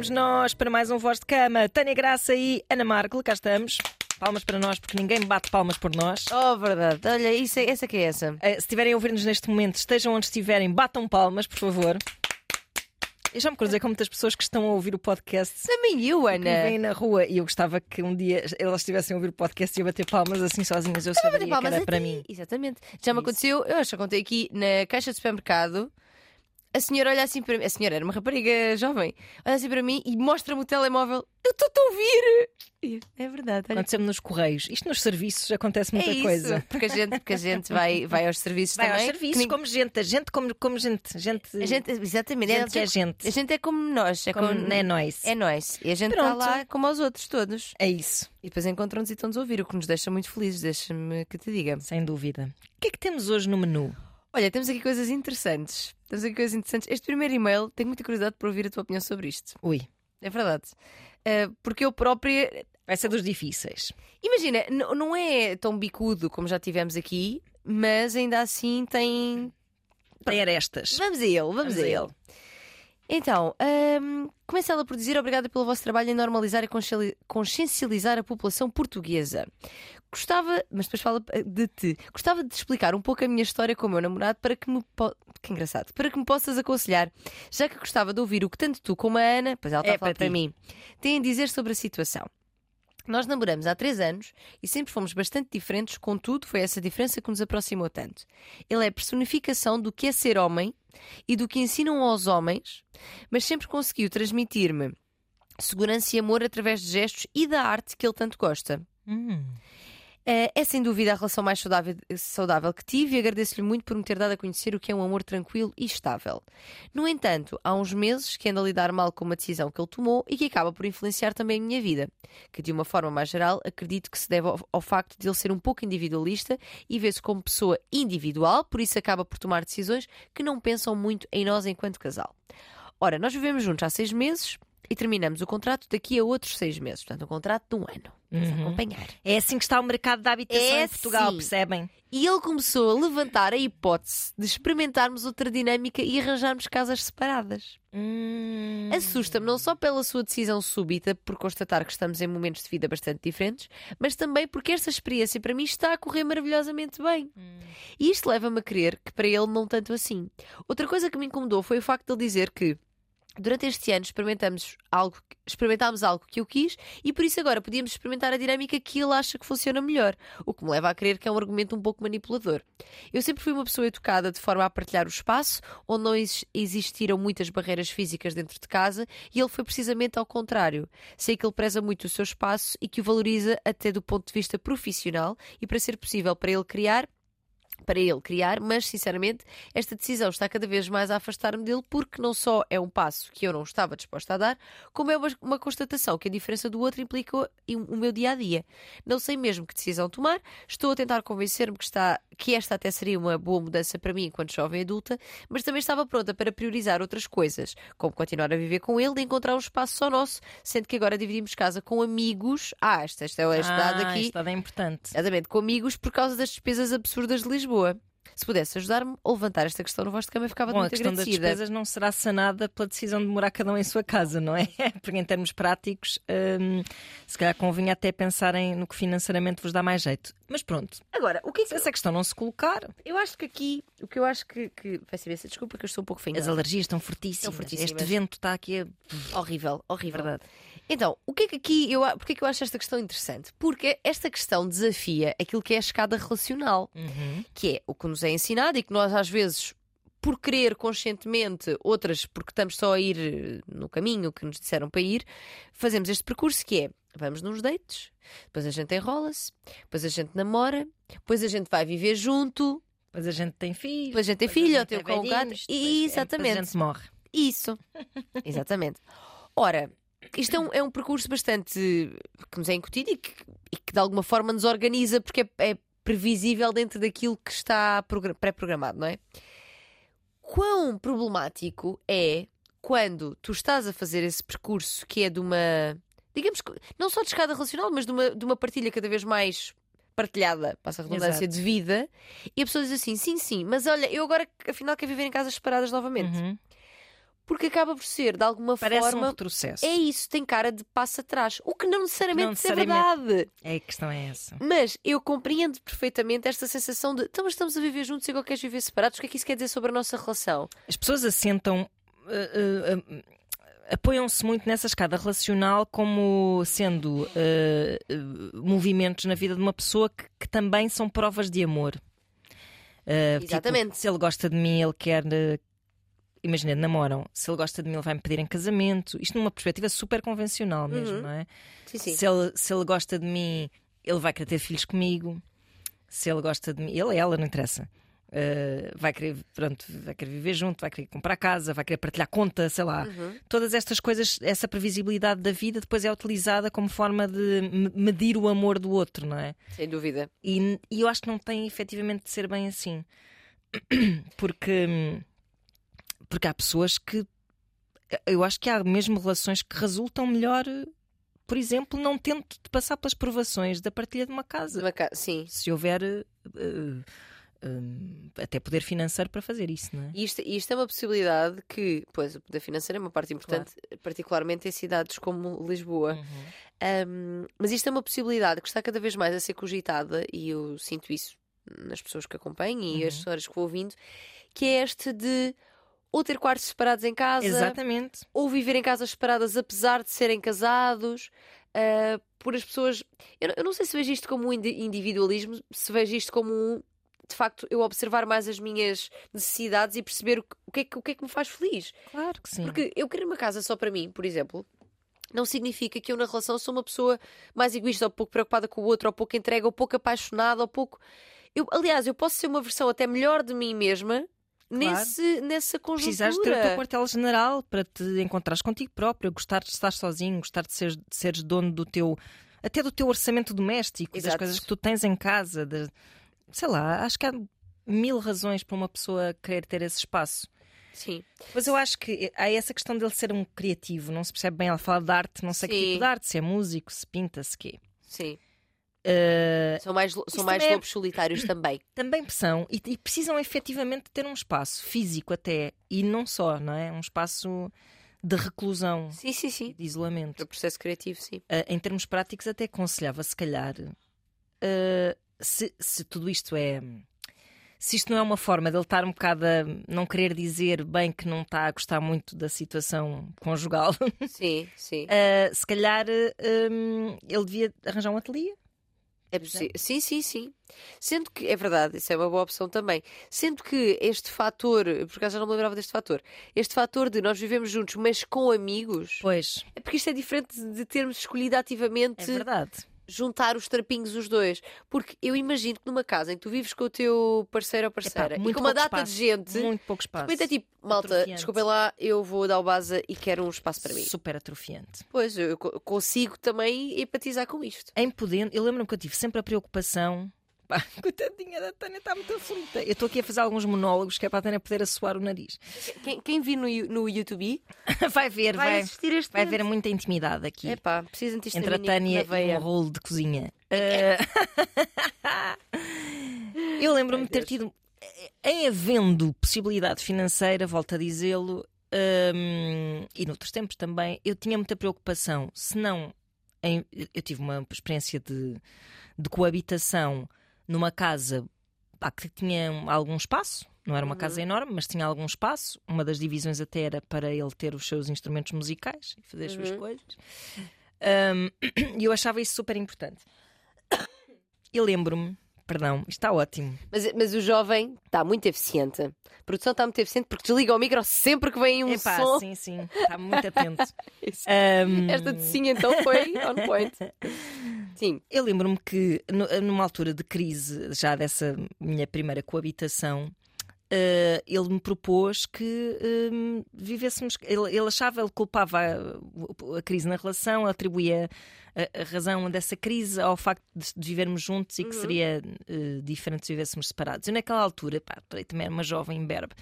estamos nós para mais um Voz de Cama. Tânia Graça e Ana Marco, cá estamos. Palmas para nós, porque ninguém bate palmas por nós. Oh, verdade. Olha, isso é, essa que é essa. Eh, se estiverem a ouvir-nos neste momento, estejam onde estiverem, batam palmas, por favor. Eu já me cruzei com muitas pessoas que estão a ouvir o podcast. Também eu, Que me Ana. vêm na rua e eu gostava que um dia elas estivessem a ouvir o podcast e a bater palmas assim sozinhas. Eu saberia que palmas era a para ti. mim. Exatamente. Já me aconteceu, eu acho que contei aqui na caixa de supermercado. A senhora olha assim para mim. A senhora era uma rapariga jovem. Olha assim para mim e mostra-me o telemóvel. Eu estou-te a ouvir. É verdade. Aconteceu-me nos correios. Isto nos serviços acontece é muita isso. coisa. Porque a gente, porque a gente vai, vai aos serviços Vai também. aos que serviços, como gente, a gente como, como gente. Gente, A gente, exatamente. gente é a, gente. a gente é como nós. É, Como como, é nós. é nós. E a gente está lá como aos outros todos. É isso, E depois encontram-nos e estão-nos a ouvir, o que nos deixa muito felizes. Deixa-me que te diga. sem dúvida. O que é que temos hoje no menu? Olha, temos aqui coisas interessantes. Temos aqui coisas interessantes. Este primeiro e-mail, tenho muita curiosidade por ouvir a tua opinião sobre isto. Ui, É verdade. Ah, porque eu própria. vai ser dos difíceis. Imagina, não é tão bicudo como já tivemos aqui, mas ainda assim tem. Tem arestas. Vamos a ele, vamos, a ele. Então, ahm, começa ela por dizer obrigada pelo vosso trabalho em normalizar e conscien- consciencializar a população portuguesa. Gostava, mas depois fala eh, de ti, gostava de explicar um pouco a minha história com o meu namorado para que me. Po... Que engraçado. Para que me possas aconselhar, já que gostava de ouvir o que tanto tu como a Ana, pois ela está É a falar para para mim, têm a dizer sobre a situação. Nós namoramos há três anos e sempre fomos bastante diferentes, contudo, foi essa diferença que nos aproximou tanto. Ele é a personificação do que é ser homem e do que ensinam aos homens, mas sempre conseguiu transmitir-me segurança e amor através de gestos e da arte que ele tanto gosta. Hum. Eh, É sem dúvida a relação mais saudável, saudável que tive e agradeço-lhe muito por me ter dado a conhecer o que é um amor tranquilo e estável. No entanto, há uns meses que ando a lidar mal com uma decisão que ele tomou e que acaba por influenciar também a minha vida, que de uma forma mais geral acredito que se deve ao, ao facto de ele ser um pouco individualista e vê-se como pessoa individual, por isso acaba por tomar decisões que não pensam muito em nós enquanto casal. Ora, nós vivemos juntos há seis meses e terminamos o contrato daqui a outros seis meses, portanto, um contrato de um ano. Vamos Uhum. acompanhar. É assim que está o mercado da habitação É em Portugal, sim. percebem? E ele começou a levantar a hipótese de experimentarmos outra dinâmica e arranjarmos casas separadas. Hum. Assusta-me não só pela sua decisão súbita, por constatar que estamos em momentos de vida bastante diferentes, mas também porque esta experiência para mim está a correr maravilhosamente bem. E isto leva-me a crer que para ele não tanto assim. Outra coisa que me incomodou foi o facto de ele dizer que durante este ano experimentamos algo, experimentámos algo que eu quis e por isso agora podíamos experimentar a dinâmica que ele acha que funciona melhor, o que me leva a crer que é um argumento um pouco manipulador. Eu sempre fui uma pessoa educada de forma a partilhar o espaço, onde não ex- existiram muitas barreiras físicas dentro de casa, e ele foi precisamente ao contrário. Sei que ele preza muito o seu espaço e que o valoriza até do ponto de vista profissional e para ser possível para ele criar para ele criar, mas sinceramente esta decisão está cada vez mais a afastar-me dele porque não só é um passo que eu não estava disposta a dar, como é uma, uma constatação que a diferença do outro implica o, o meu dia a dia. Não sei mesmo que decisão tomar, estou a tentar convencer-me que, está, que esta até seria uma boa mudança para mim enquanto jovem adulta, mas também estava pronta para priorizar outras coisas, como continuar a viver com ele e encontrar um espaço só nosso, sendo que agora dividimos casa com amigos. Ah, esta, esta é este dado ah, aqui. Isto é importante. Exatamente, com amigos por causa das despesas absurdas de Lisboa. Se pudesse ajudar-me a levantar esta questão no vosso de cama, ficava Bom, a muito questão das agradecida. despesas não será sanada pela decisão de morar cada um em sua casa, não é? Porque em termos práticos, hum, se calhar convinha até pensarem no que financeiramente vos dá mais jeito. Mas pronto, Agora, o que é se que essa questão não se colocar, eu acho que aqui, o que eu acho que. que... Peço imensa desculpa que eu estou um pouco as feinha. alergias estão fortíssimas. Estão fortíssimas. Este vento está aqui a... Horrível, horrível. Verdade. Então, o que é que aqui eu, porque é que eu acho esta questão interessante? Porque esta questão desafia aquilo que é a escada relacional, Uhum. que é o que nos é ensinado e que nós às vezes por querer conscientemente, outras porque estamos só a ir no caminho que nos disseram para ir, fazemos este percurso que é vamos nos dates, depois a gente enrola-se, depois a gente namora, depois a gente vai viver junto, Depois a gente tem filho. depois a gente tem filho, ou tem o é o depois- é, Exatamente. Depois a gente morre. Isso. Exatamente. Ora, isto é um, é um percurso bastante que nos é incutido e que, e que de alguma forma nos organiza porque é, é previsível dentro daquilo que está progra- pré-programado, não é? Quão problemático é quando tu estás a fazer esse percurso que é de uma, digamos, que- não só de escada relacional, mas de uma, de uma partilha cada vez mais partilhada, passa a redundância, Exato. de vida, e a pessoa diz assim: sim, sim, mas olha, eu agora afinal quero viver em casas separadas novamente. Uhum. porque acaba por ser, de alguma Parece um forma. retrocesso. É isso, tem cara de passo atrás. O que não necessariamente, Não necessariamente. é verdade. É, a questão é essa. Mas eu compreendo perfeitamente esta sensação de então, mas estamos a viver juntos e agora queres viver separados. O que é que isso quer dizer sobre a nossa relação? As pessoas assentam. uh, uh, uh, Apoiam-se muito nessa escada relacional como sendo uh, movimentos na vida de uma pessoa que, que também são provas de amor. Uh, tipo, Exatamente. se ele gosta de mim, ele quer. Imagina, namoram. Se ele gosta de mim, ele vai me pedir em casamento. Isto numa perspectiva super convencional mesmo, Uhum. não é? Sim, sim. Se ele, se ele gosta de mim, ele vai querer ter filhos comigo. Se ele gosta de mim, ele, ela, não interessa. Uh, vai querer, pronto, vai querer viver junto, vai querer comprar casa, vai querer partilhar conta, sei lá. Uhum. Todas estas coisas, essa previsibilidade da vida depois é utilizada como forma de me- medir o amor do outro, não é? Sem dúvida. E, e eu acho que não tem efetivamente de ser bem assim. Porque, porque há pessoas que. Eu acho que há mesmo relações que resultam melhor, por exemplo, não tendo de passar pelas provações da partilha de uma casa. Uma ca- Sim. Se houver eh, eh, até poder financeiro para fazer isso, não é? E isto, isto é uma possibilidade que, pois, o poder financeiro é uma parte importante, particularmente em cidades como Lisboa. Um, mas isto é uma possibilidade que está cada vez mais a ser cogitada, e eu sinto isso nas pessoas que acompanho e as Uhum. histórias que vou ouvindo, que é este de ou ter quartos separados em casa, Exatamente. ou viver em casas separadas apesar de serem casados. uh, por as pessoas. Eu, não- eu não sei se vejo isto como um indi- individualismo, se vejo isto como um. De facto, eu observar mais as minhas necessidades e perceber o que, o que, é, que, o que é que me faz feliz. Claro que sim. Porque eu querer uma casa só para mim, por exemplo, não significa que eu na relação sou uma pessoa mais egoísta, ou pouco preocupada com o outro, ou pouco entregue, ou pouco apaixonada, ou pouco. Eu, aliás, eu posso ser uma versão até melhor de mim mesma nesse, nessa conjuntura. Precisares ter o teu quartel-general para te encontrares contigo próprio, gostar de estar sozinho, gostar de seres, de seres dono do teu. até do teu orçamento doméstico, das Exato. coisas que tu tens em casa. de- sei lá, acho que há mil razões para uma pessoa querer ter esse espaço. Sim. Mas eu acho que há essa questão dele ser um criativo, não se percebe bem. Ela fala de arte, não sei que Sim. tipo de arte, se é músico, se pinta, se quê. Sim. Eh, São mais, são mais também é- lobos solitários também. também são e, e precisam efetivamente ter um espaço físico até e não só, não é? Um espaço de reclusão, Sim, sim, sim. de isolamento. Para o processo criativo, sim. Ah, em termos práticos, até aconselhava, se calhar, ah, se, se tudo isto é. Se isto não é uma forma de ele estar um bocado a não querer dizer bem que não está a gostar muito da situação conjugal, Sim, sim. ah, se calhar hum, ele devia arranjar um ateliê. É possi- Sim, sim, sim. Sendo que, é verdade, isso é uma boa opção também. Sendo que este fator, por acaso já não me lembrava deste fator, este fator de nós vivemos juntos, mas com amigos, Pois, é porque isto é diferente de termos escolhido ativamente é verdade. Juntar os trapinhos os dois. Porque eu imagino que numa casa em que tu vives com o teu parceiro ou parceira Epá, e com uma data espaço, de gente, de Muito pouco espaço. repente é tipo, malta, Atrofiante. desculpem lá, eu vou dar o base e quero um espaço para mim. Super atrofiante. Pois, eu co- consigo também empatizar com isto. Em podendo, eu lembro-me que eu tive sempre a preocupação. Pá, coitadinha da Tânia, está muito aflita. Eu estou aqui a fazer alguns monólogos que é para a Tânia poder assoar o nariz. Quem, quem no, no YouTube vai ver, vai, vai, assistir este vai ver muita intimidade aqui. Epá, precisam disto entre a Tânia e um rolo de cozinha. Ah, eu lembro-me de ter tido, em havendo possibilidade financeira, volto a dizê-lo, hum, e noutros tempos também, eu tinha muita preocupação. Se não, eu tive uma experiência de, de coabitação numa casa pá, que tinha algum espaço. Não era uma casa enorme, mas tinha algum espaço. Uma das divisões até era para ele ter os seus instrumentos musicais e fazer as suas Uhum. coisas. Hum, E eu achava isso super importante. E lembro-me, perdão, está ótimo. Mas, mas o jovem está muito eficiente. A produção está muito eficiente porque desliga o micro sempre que vem um Epá, som. sim, sim, está muito atento. Hum, Esta de sim então foi on point. Sim. Eu lembro-me que nu- numa altura de crise, já dessa minha primeira coabitação, eh, ele me propôs que hum, vivêssemos. Ele, ele achava, ele culpava a, a crise na relação, atribuía a, a razão dessa crise ao facto de, de vivermos juntos e que Uhum. seria eh, diferente se vivêssemos separados. E naquela altura, pá, também era uma jovem imberbe,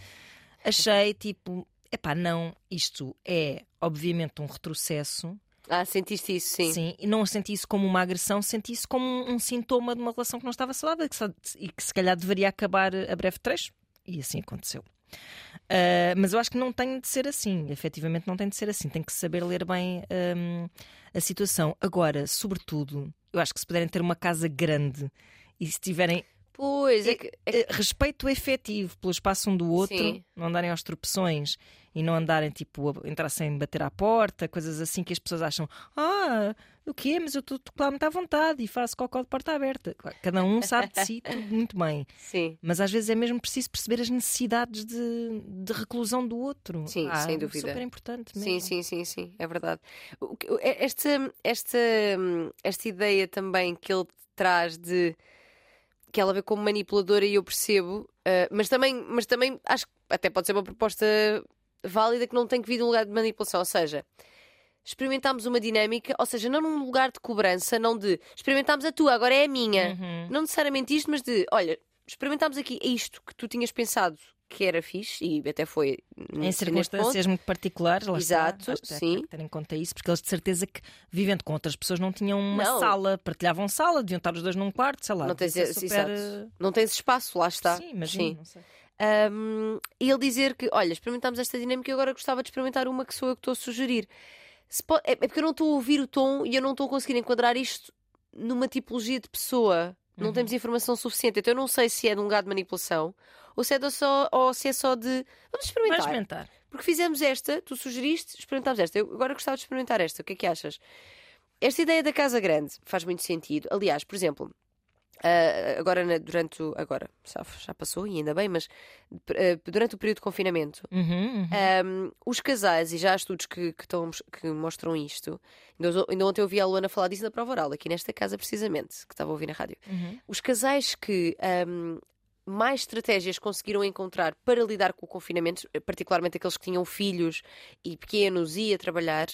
achei tipo. Epá, não, isto é obviamente um retrocesso, Ah, sentiste isso, sim. Sim, e não senti isso como uma agressão, senti isso como um, um sintoma de uma relação que não estava saudável que só- e que se calhar deveria acabar a breve trecho. E assim aconteceu. Uh, mas eu acho que não tem de ser assim, efetivamente não tem de ser assim, tem que saber ler bem um, a situação. Agora, sobretudo, eu acho que se puderem ter uma casa grande e se tiverem Pois, é que, é que... respeito efetivo pelo espaço um do outro, Sim. não andarem aos tropeções e não andarem tipo a entrar sem bater à porta, coisas assim que as pessoas acham, ah, o quê? Mas eu estou lá muito à vontade e faço cocó de porta aberta. Cada um sabe de si tudo muito bem. Sim. Mas às vezes é mesmo preciso perceber as necessidades de, de reclusão do outro. Sim, ah, sem dúvida. Super importante mesmo. Sim, sim, sim, sim, é verdade. Esta, esta, esta ideia também que ele traz de que ela vê como manipuladora e eu percebo, uh, mas, também, mas também acho que até pode ser uma proposta válida que não tem que vir de um lugar de manipulação, ou seja, experimentámos uma dinâmica, ou seja, não num lugar de cobrança, não de experimentámos a tua, agora é a minha. Uhum. Não necessariamente isto, mas de olha, experimentámos aqui isto que tu tinhas pensado que era fixe e até foi em circunstâncias muito particulares. Lá Exato, está. sim. ter em conta isso, porque eles de certeza que vivendo com outras pessoas não tinham uma não. sala, partilhavam sala, deviam estar os dois num quarto, sei lá. Não tens, super... exato. não tens espaço, lá está. Sim, imagino, sim. Um, e ele dizer que, olha, experimentámos esta dinâmica e agora gostava de experimentar uma que sou eu que estou a sugerir. Pode... é porque eu não estou a ouvir o tom e eu não estou a conseguir enquadrar isto numa tipologia de pessoa. Não uhum. temos informação suficiente. Então eu não sei se é de um lugar de manipulação ou se é, só, ou se é só de vamos experimentar. Vamos experimentar. Porque fizemos esta, tu sugeriste, experimentámos esta. Eu agora gostava de experimentar esta. O que é que achas? Esta ideia da casa grande faz muito sentido. Aliás, por exemplo, Uh, agora, durante o, agora já, já, passou e ainda bem, mas uh, durante o período de confinamento, uhum, uhum. Um, os casais, e já há estudos que, que, estão, que mostram isto, ainda, ainda, ontem eu ouvi a Luana falar disso na prova oral, aqui nesta casa precisamente, que estava a ouvir na rádio. Uhum. Os casais que um, mais estratégias conseguiram encontrar para lidar com o confinamento, particularmente aqueles que tinham filhos e pequenos e a trabalhar,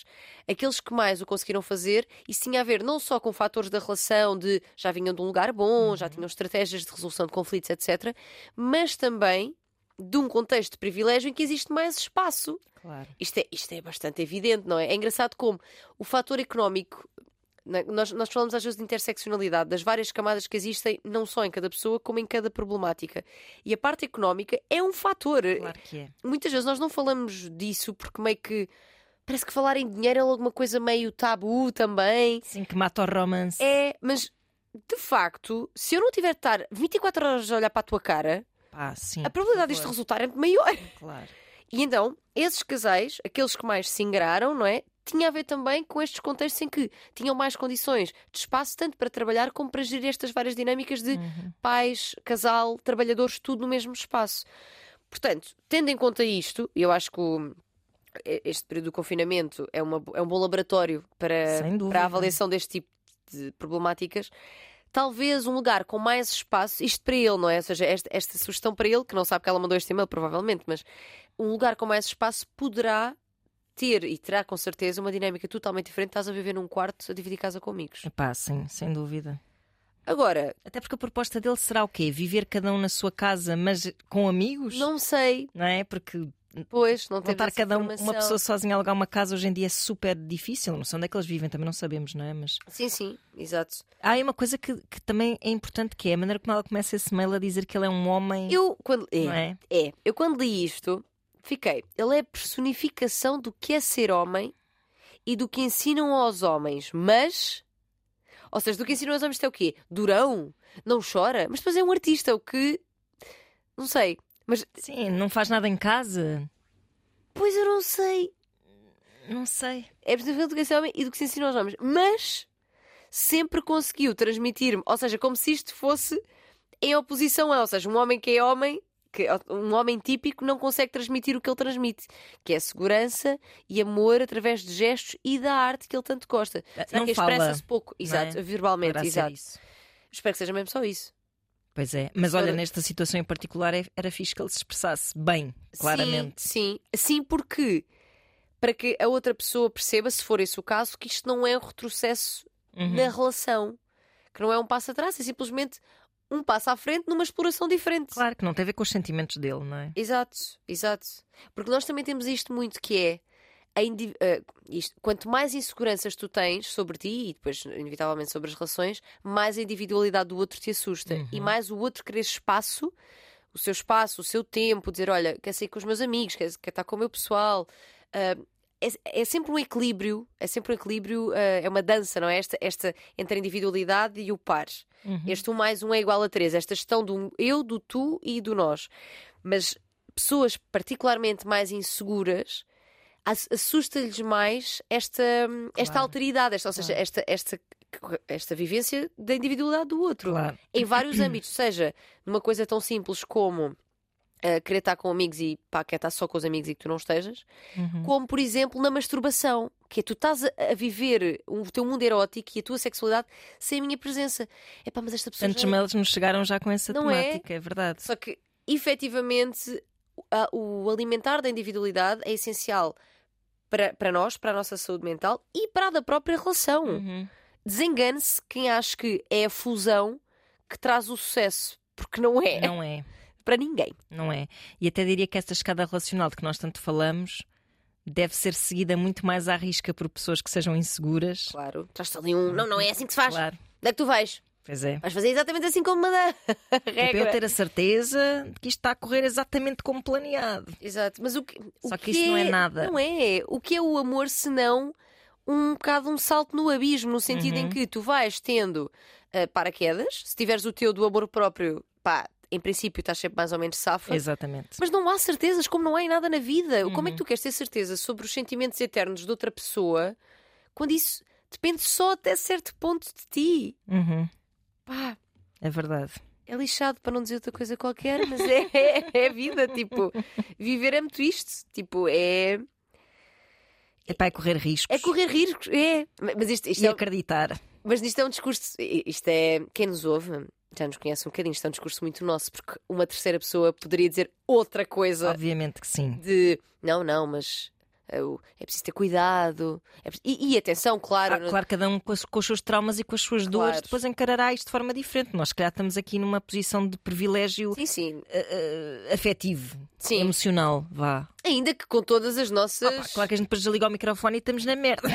aqueles que mais o conseguiram fazer, isso tinha a ver não só com fatores da relação de já vinham de um lugar bom, uhum. já tinham estratégias de resolução de conflitos, etc., mas também de um contexto de privilégio em que existe mais espaço. Claro. Isto, é, isto é bastante evidente, não é? É engraçado como o fator económico nós, nós falamos às vezes de interseccionalidade, das várias camadas que existem, não só em cada pessoa, como em cada problemática. E a parte económica é um fator. Claro que é. Muitas vezes nós não falamos disso porque meio que. Parece que falar em dinheiro é alguma coisa meio tabu também. Sim, que mata o romance. É, mas de facto, se eu não tiver de estar 24 horas a olhar para a tua cara, ah, sim, a probabilidade disto resultar é maior. Claro. E então, esses casais, aqueles que mais se ingraram, não é? Tinha a ver também com estes contextos em que tinham mais condições de espaço, tanto para trabalhar como para gerir estas várias dinâmicas de uhum. pais, casal, trabalhadores, tudo no mesmo espaço. Portanto, tendo em conta isto, eu acho que o, este período do confinamento é, uma, é um bom laboratório para, para a avaliação deste tipo de problemáticas. Talvez um lugar com mais espaço, isto para ele, não é? Ou seja, esta, esta sugestão para ele, que não sabe que ela mandou este e-mail, provavelmente, mas um lugar com mais espaço poderá ter e terá com certeza uma dinâmica totalmente diferente. Estás a viver num quarto a dividir casa com amigos. Epá, sim, sem dúvida. Agora. Até porque a proposta dele será o quê? Viver cada um na sua casa, mas com amigos? Não sei. Não é? Porque. Pois, não Voltar cada um, uma pessoa sozinha a alugar uma casa hoje em dia é super difícil. Não sei onde é que eles vivem, também não sabemos, não é? Mas... Sim, sim, exato. Há aí uma coisa que, que também é importante que é a maneira como ela começa esse mail a dizer que ele é um homem. Eu, quando. É, é? é. Eu quando li isto, fiquei. Ele é a personificação do que é ser homem e do que ensinam aos homens, mas. Ou seja, do que ensinam aos homens é o quê? Durão? Não chora? Mas depois é um artista, o que. Não sei. Mas... Sim, não faz nada em casa. Pois eu não sei. Não sei. É personificação do que é ser homem e do que se ensina aos homens. Mas sempre conseguiu transmitir-me, ou seja, como se isto fosse em oposição a, ou seja, um homem que é homem que um homem típico não consegue transmitir o que ele transmite, que é segurança e amor através de gestos e da arte que ele tanto gosta. Eh, Será não que expressa-se pouco, exato, é? verbalmente, Poderá exato. Espero que seja mesmo só isso. Pois é, mas olha, nesta situação em particular é, era fixe que ele se expressasse bem, claramente. Sim, sim, sim, porque para que a outra pessoa perceba, se for esse o caso, que isto não é um retrocesso uhum. na relação, que não é um passo atrás, é simplesmente um passo à frente numa exploração diferente. Claro, que não tem a ver com os sentimentos dele, não é? Exato, exato. Porque nós também temos isto muito que é. Uh, isto, quanto mais inseguranças tu tens sobre ti e depois, inevitavelmente, sobre as relações, mais a individualidade do outro te assusta. Uhum. E mais o outro querer espaço, o seu espaço, o seu tempo, dizer, olha, quer sair com os meus amigos, quer, quer estar com o meu pessoal. Uh, é, é, sempre um equilíbrio, é sempre um equilíbrio, uh, é uma dança, não é? Esta, esta entre a individualidade e o par. Uhum. Este um mais um é igual a três. Esta gestão do eu, do tu e do nós. Mas pessoas particularmente mais inseguras assusta-lhes mais esta, claro. esta alteridade, esta, ou seja, esta, esta, esta vivência da individualidade do outro. Claro. Em vários âmbitos, seja numa coisa tão simples como Uh, querer estar com amigos e pá, quer estar só com os amigos e que tu não estejas, uhum. como por exemplo na masturbação, que é tu estás a, a, viver o teu mundo erótico e a tua sexualidade sem a minha presença. É pá, mas esta pessoa. Tantos já... mails nos chegaram já com essa não é? temática, é? é verdade. Só que efetivamente a, o alimentar da individualidade é essencial para, para nós, para a nossa saúde mental e para a da própria relação. Uhum. Desengane-se quem acha que é a fusão que traz o sucesso, porque não é. Não é para ninguém. Não é? E até diria que esta escada relacional de que nós tanto falamos deve ser seguida muito mais à risca por pessoas que sejam inseguras. Claro. Traz-te ali um. Não, não é assim que se faz. Claro. Onde é que tu vais? Pois é. Vais fazer exatamente assim como manda regra. É para eu ter a certeza de que isto está a correr exatamente como planeado. Exato. Mas o que. O Só que, que isso é... não é nada. Não é. O que é o amor se não um bocado um salto no abismo, no sentido uhum. em que tu vais tendo uh, paraquedas, se tiveres o teu do amor próprio, pá, em princípio estás sempre mais ou menos safa. Exatamente. Mas não há certezas, como não há em nada na vida. Uhum. Como é que tu queres ter certeza sobre os sentimentos eternos de outra pessoa quando isso depende só até certo ponto de ti? Uhum. Pá. É verdade. É lixado para não dizer outra coisa qualquer, mas é, é, é vida. Tipo, viver é muito isto. Tipo, é. É para é correr riscos. É correr riscos, é. Mas isto, isto e é... acreditar. Mas isto é um discurso. Isto é. Quem nos ouve já nos conhece um bocadinho, isto é um discurso muito nosso, porque uma terceira pessoa poderia dizer outra coisa. Obviamente que sim. De não, não, mas é, é preciso ter cuidado. É preciso... e, e, atenção, claro. Ah, claro, cada um com, as, com, os seus traumas e com as suas claro. dores depois encarará isto de forma diferente. Nós, se calhar, estamos aqui numa posição de privilégio sim, sim. Uh, uh, afetivo, sim. emocional, vá. Ainda que com todas as nossas. Opa, claro que a gente depois desliga o microfone e estamos na merda.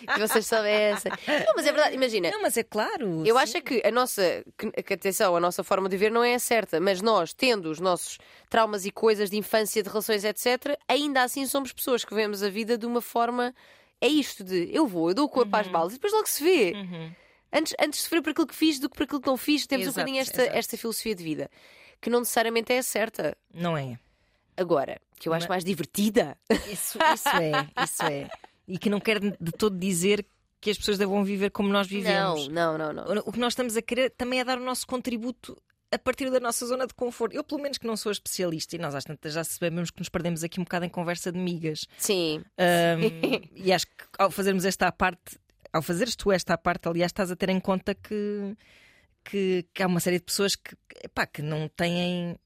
que vocês soubessem. Não, mas é verdade, imagina. Não, mas é claro. Eu sim. acho que a nossa. Que, que, atenção, a nossa forma de ver não é certa, mas nós, tendo os nossos traumas e coisas de infância, de relações, etc., ainda assim somos pessoas que vemos a vida de uma forma. É isto de eu vou, eu dou o corpo uhum. às balas e depois logo se vê. Uhum. Antes, antes de sofrer por aquilo que fiz do que por aquilo que não fiz, temos exato, um bocadinho esta, esta filosofia de vida que não necessariamente é certa. Não é. Agora, que eu acho Mas... mais divertida. Isso, isso é, isso é. E que não quer de todo dizer que as pessoas devam viver como nós vivemos. Não, não, não, não. O que nós estamos a querer também é dar o nosso contributo a partir da nossa zona de conforto. Eu, pelo menos, que não sou especialista, e nós às tantas já sabemos que nos perdemos aqui um bocado em conversa de migas. Sim. Um, e acho que ao fazermos esta parte, ao fazeres tu esta parte, aliás, estás a ter em conta que, que, que há uma série de pessoas que, epá, que não têm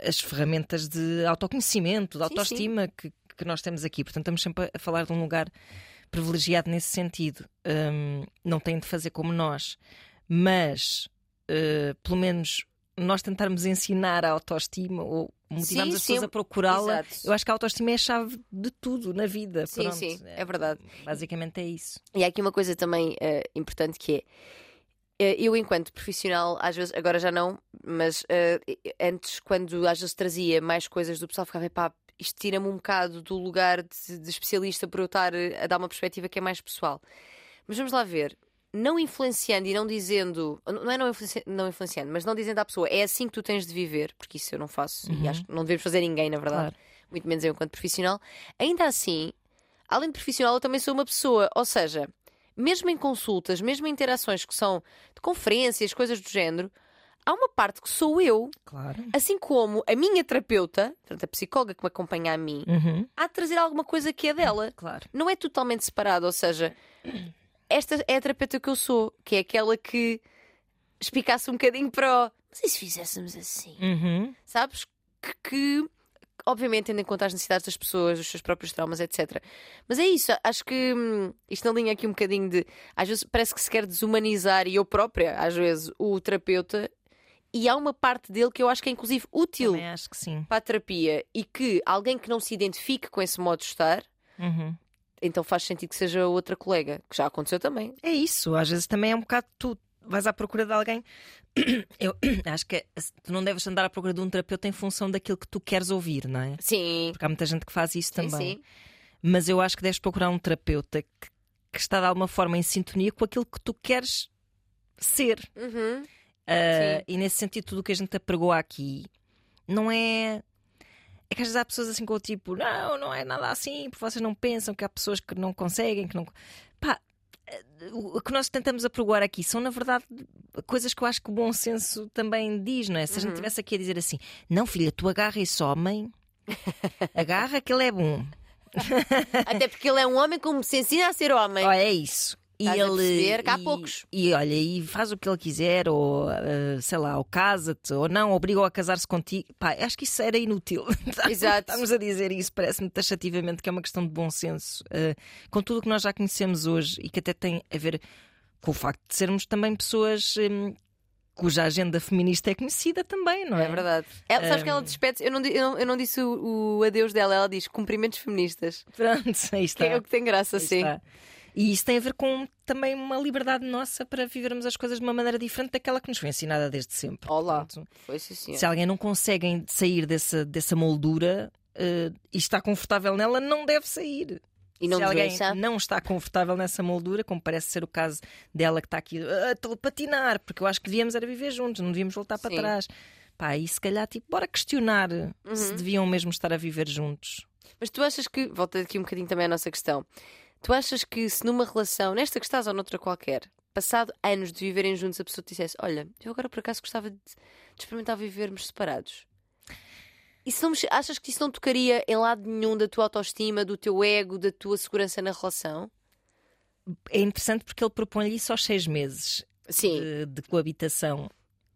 as ferramentas de autoconhecimento, de autoestima sim, sim. Que, que nós temos aqui. Portanto, estamos sempre a falar de um lugar privilegiado nesse sentido. Um, não têm de fazer como nós, mas uh, pelo menos nós tentarmos ensinar a autoestima ou motivarmos sim, as pessoas sim. a procurá-la, eu acho que a autoestima é a chave de tudo na vida. Sim, Pronto. sim, é verdade. Basicamente é isso. E há aqui uma coisa também uh, importante que é. Uh, eu, enquanto profissional, às vezes, agora já não, mas uh, antes, quando às vezes trazia mais coisas do pessoal, ficava, pá, isto tira-me um bocado do lugar de, de especialista para eu estar a dar uma perspectiva que é mais pessoal. Mas vamos lá ver. Não influenciando e não dizendo, não é não, influenci, não influenciando, mas não dizendo à pessoa é assim que tu tens de viver, porque isso eu não faço uhum. e acho que não devemos fazer ninguém, na verdade, claro. muito menos eu enquanto profissional. Ainda assim, além de profissional, eu também sou uma pessoa, ou seja, mesmo em consultas, mesmo em interações que são de conferências, coisas do género, há uma parte que sou eu. Claro. Assim como a minha terapeuta, portanto, a psicóloga que me acompanha a mim, uhum. há de trazer alguma coisa que é dela. Claro. Não é totalmente separado, ou seja, esta é a terapeuta que eu sou, que é aquela que explicasse um bocadinho para o. Mas e se fizéssemos assim? Uhum. Sabes? Que, que, obviamente, tendo em conta as necessidades das pessoas, os seus próprios traumas, etc. Mas é isso, acho que hum, isto na linha aqui um bocadinho de. Às vezes parece que se quer desumanizar, e eu própria, às vezes, o terapeuta e há uma parte dele que eu acho que é inclusive útil para a terapia e que alguém que não se identifique com esse modo de estar, uhum. então faz sentido que seja outra colega, que já aconteceu também. É isso, às vezes também é um bocado tu vais à procura de alguém Eu acho que tu não deves andar à procura de um terapeuta em função daquilo que tu queres ouvir, não é? Sim. Porque há muita gente que faz isso Sim, também. sim. Mas eu acho que deves procurar um terapeuta que, que está de alguma forma em sintonia com aquilo que tu queres ser. Uhum. Uh, e nesse sentido, tudo o que a gente apregou aqui não é. É que às vezes há pessoas assim com o tipo, não, não é nada assim, porque vocês não pensam que há pessoas que não conseguem, que não. Pá, o que nós tentamos apregoar aqui são, na verdade, coisas que eu acho que o bom senso também diz, não é? Se a gente estivesse aqui a dizer assim, não, filha, tu agarra esse homem, agarra que ele é bom. Até porque ele é um homem como se ensina a ser homem. Olha, é isso. E Estás a ele, que há e- poucos. E olha, e faz o que ele quiser, ou eh, sei lá, ou casa-te, ou não, obriga-o a casar-se contigo. Pá, acho que isso era inútil. Exato. Estamos a dizer isso, parece-me taxativamente que é uma questão de bom senso. eh, com tudo o que nós já conhecemos hoje e que até tem a ver com o facto de sermos também pessoas hum, cuja agenda feminista é conhecida também, não é? É verdade. Ela, sabes que ela despede eu não, eu não, eu não disse o, o adeus dela, ela diz cumprimentos feministas. Pronto, aí Que está. é o que tem graça, Aí sim. está. E isso tem a ver com também uma liberdade nossa para vivermos as coisas de uma maneira diferente daquela que nos foi ensinada desde sempre. Olá. Portanto, Foi sim, senhor. se alguém não consegue sair dessa, dessa moldura eh, e está confortável nela, não deve sair. E não se alguém não está confortável nessa moldura, como parece ser o caso dela que está aqui, "Ah, estou a patinar, porque eu acho que devíamos era viver juntos, não devíamos voltar para Sim. trás. Pá, e se calhar, tipo, bora questionar Uhum. se deviam mesmo estar a viver juntos. Mas tu achas que, volta aqui um bocadinho também à nossa questão, tu achas que se numa relação, nesta que estás ou noutra qualquer, passado anos de viverem juntos, a pessoa te dissesse: Olha, eu agora por acaso gostava de, de experimentar vivermos separados. Não, me- achas que isso não tocaria em lado nenhum da tua autoestima, do teu ego, da tua segurança na relação? É interessante porque ele propõe-lhe isso aos seis meses. Sim. de, de coabitação.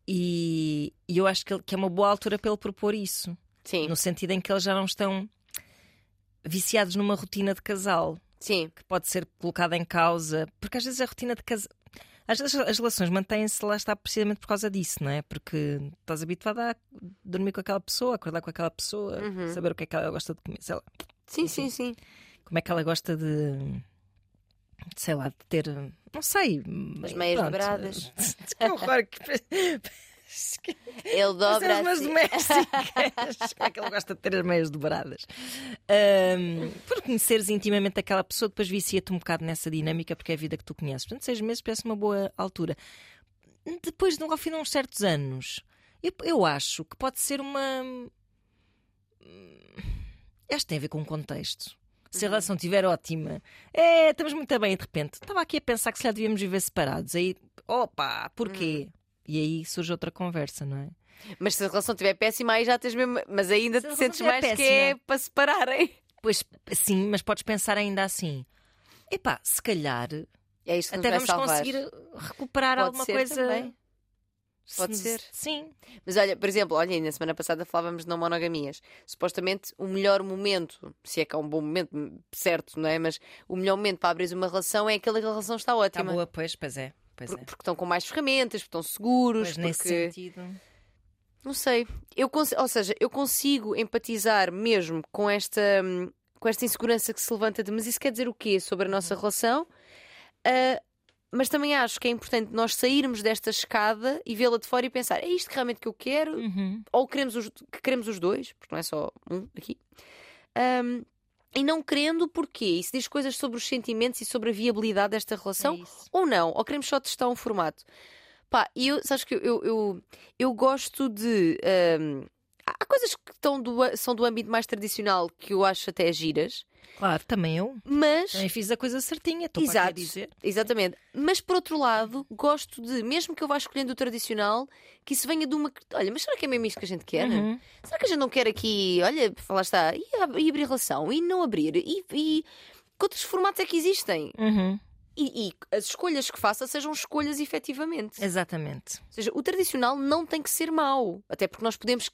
E, e eu acho que, ele- que é uma boa altura para ele propor isso, Sim. no sentido em que eles já não estão viciados numa rotina de casal Sim. que pode ser colocada em causa, porque às vezes a rotina de casal. Às vezes as relações mantêm-se lá está precisamente por causa disso, não é? Porque estás habituado a dormir com aquela pessoa, acordar com aquela pessoa, Uhum. saber o que é que ela gosta de comer, sei lá, Sim, sim, sim. como é que ela gosta de, sei lá, de ter, não sei, As meias dobradas. horror que Ele dobra as assim. domésticas. É que ele gosta de ter as meias dobradas? Ahm, por conheceres intimamente aquela pessoa, depois vicia-te um bocado nessa dinâmica, porque é a vida que tu conheces. Portanto, seis meses parece uma boa altura. Depois, ao fim de uns certos anos, eu, eu acho que pode ser uma. Acho que tem a ver com o contexto. Se a relação estiver ótima, é, estamos muito bem, de repente, estava aqui a pensar que se já devíamos viver separados. Aí, opa, porquê? E aí surge outra conversa, não é? Mas se a relação estiver péssima, aí já tens mesmo. Mas ainda Se te sentes mais que é péssima. para separarem. Pois sim, mas podes pensar ainda assim. Epá, se calhar É isto que até vamos salvar. conseguir recuperar Pode alguma ser coisa. também. Se- Pode ser. Sim. Mas olha, por exemplo, olha, na semana passada falávamos de não monogamias. Supostamente o melhor momento, se é que é um bom momento, certo, não é? Mas o melhor momento para abrir uma relação é aquela que a relação está Está ótima. boa, pois, pois é. Pois Por- é. Porque estão com mais ferramentas, porque estão seguros, Pois nesse porque. sentido. Não sei. Eu cons- Ou seja, eu consigo empatizar mesmo com esta, hum, com esta insegurança que se levanta de mas isso quer dizer o quê sobre a nossa relação? Ah, mas também acho que é importante nós sairmos desta escada e vê-la de fora e pensar: é isto que realmente que eu quero? Uhum. Ou queremos os, que queremos os dois, porque não é só um aqui. Ahm, e não querendo, porquê? Isso diz coisas sobre os sentimentos e sobre a viabilidade desta relação É ou não? Ou queremos só testar um formato? Pá, e eu, sabes que eu, eu, eu, gosto de. ahm, há coisas que estão do, são do âmbito mais tradicional que eu acho até giras, Claro, também eu. mas. Também fiz a coisa certinha. Estou para aqui a dizer. exatamente. Mas por outro lado, gosto de, mesmo que eu vá escolhendo o tradicional, que isso venha de uma. Olha, mas será que é mesmo isto que a gente quer? Uhum. Será que a gente não quer aqui, olha, falar está, e, e abrir relação, e não abrir, e, e que outros formatos é que existem? Uhum. E, e as escolhas que faça sejam escolhas efetivamente. Exatamente. Ou seja, o tradicional não tem que ser mau, até porque nós podemos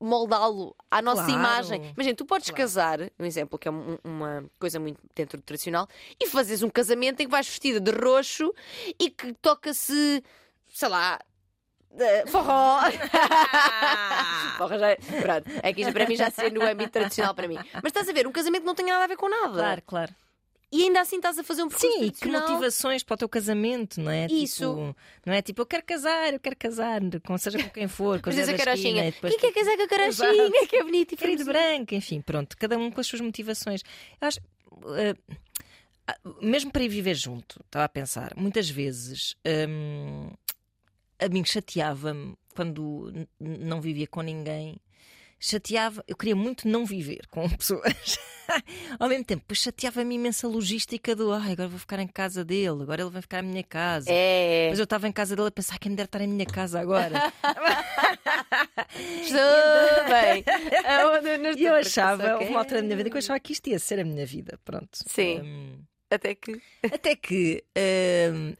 moldá-lo à nossa Claro. imagem. Imagina, tu podes Claro. casar, um exemplo que é um- uma coisa muito dentro do tradicional, e fazes um casamento em que vais vestida de roxo e que toca-se, sei lá. Forró! Forró já, pronto, é que isto para mim já seria no âmbito tradicional para mim. Mas estás a ver, um casamento não tem nada a ver com nada. Claro, claro. E ainda assim estás a fazer um percurso Sim, e que motivações para o teu casamento, não é? Isso. Tipo, não é tipo, eu quero casar, eu quero casar, com, seja com quem for, com Mas a carochinha. e depois Quem quer casar com a carochinha? Que é bonito e de branco, enfim, pronto, cada um com as suas motivações. Eu acho. ah, mesmo para ir viver junto, estava a pensar, muitas vezes hum, a mim chateava-me quando não vivia com ninguém. Chateava, eu queria muito não viver com pessoas. Ao mesmo tempo, depois chateava-me imensa logística do ai, agora vou ficar em casa dele, agora ele vai ficar em minha casa. É. Mas eu estava em casa dele a pensar quem me deve estar em minha casa agora. Estou bem. Não E eu achava, houve uma altura da minha vida que eu achava que isto ia ser a minha vida. Pronto. Sim. Hum, Até que. até que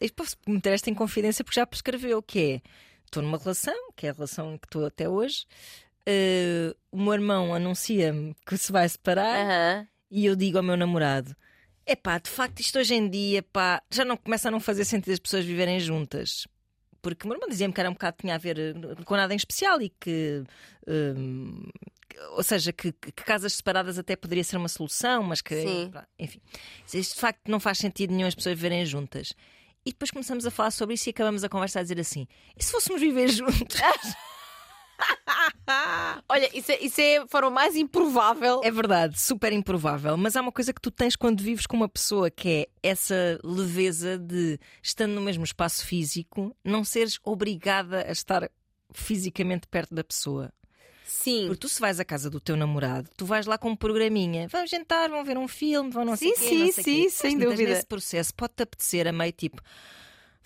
eu posso meter esta em confidência porque já prescreveu, que é estou numa relação, que é a relação que estou até hoje. Uh, o meu irmão anuncia-me que se vai separar e eu digo ao meu namorado: é pá, de facto, isto hoje em dia pá, já não começa a não fazer sentido as pessoas viverem juntas. Porque o meu irmão dizia-me que era um bocado tinha a ver eh, com nada em especial e que. que- ou seja, que, que casas separadas até poderia ser uma solução, mas que. Sim. Enfim. Isto de facto não faz sentido nenhum as pessoas viverem juntas. E depois começamos a falar sobre isso e acabamos a conversar a dizer assim: e se fôssemos viver juntos? Olha, isso é, isso é forma mais improvável. É verdade, super improvável, mas há uma coisa que tu tens quando vives com uma pessoa que é essa leveza de, estando no mesmo espaço físico, não seres obrigada a estar fisicamente perto da pessoa. Sim. Porque tu, se vais à casa do teu namorado, tu vais lá com um programinha, vão jantar, vão ver um filme, vão não sei Sim, quê, sim, não sei sim, quê. Mas sem dúvida. Nesse processo pode-te apetecer a meio tipo.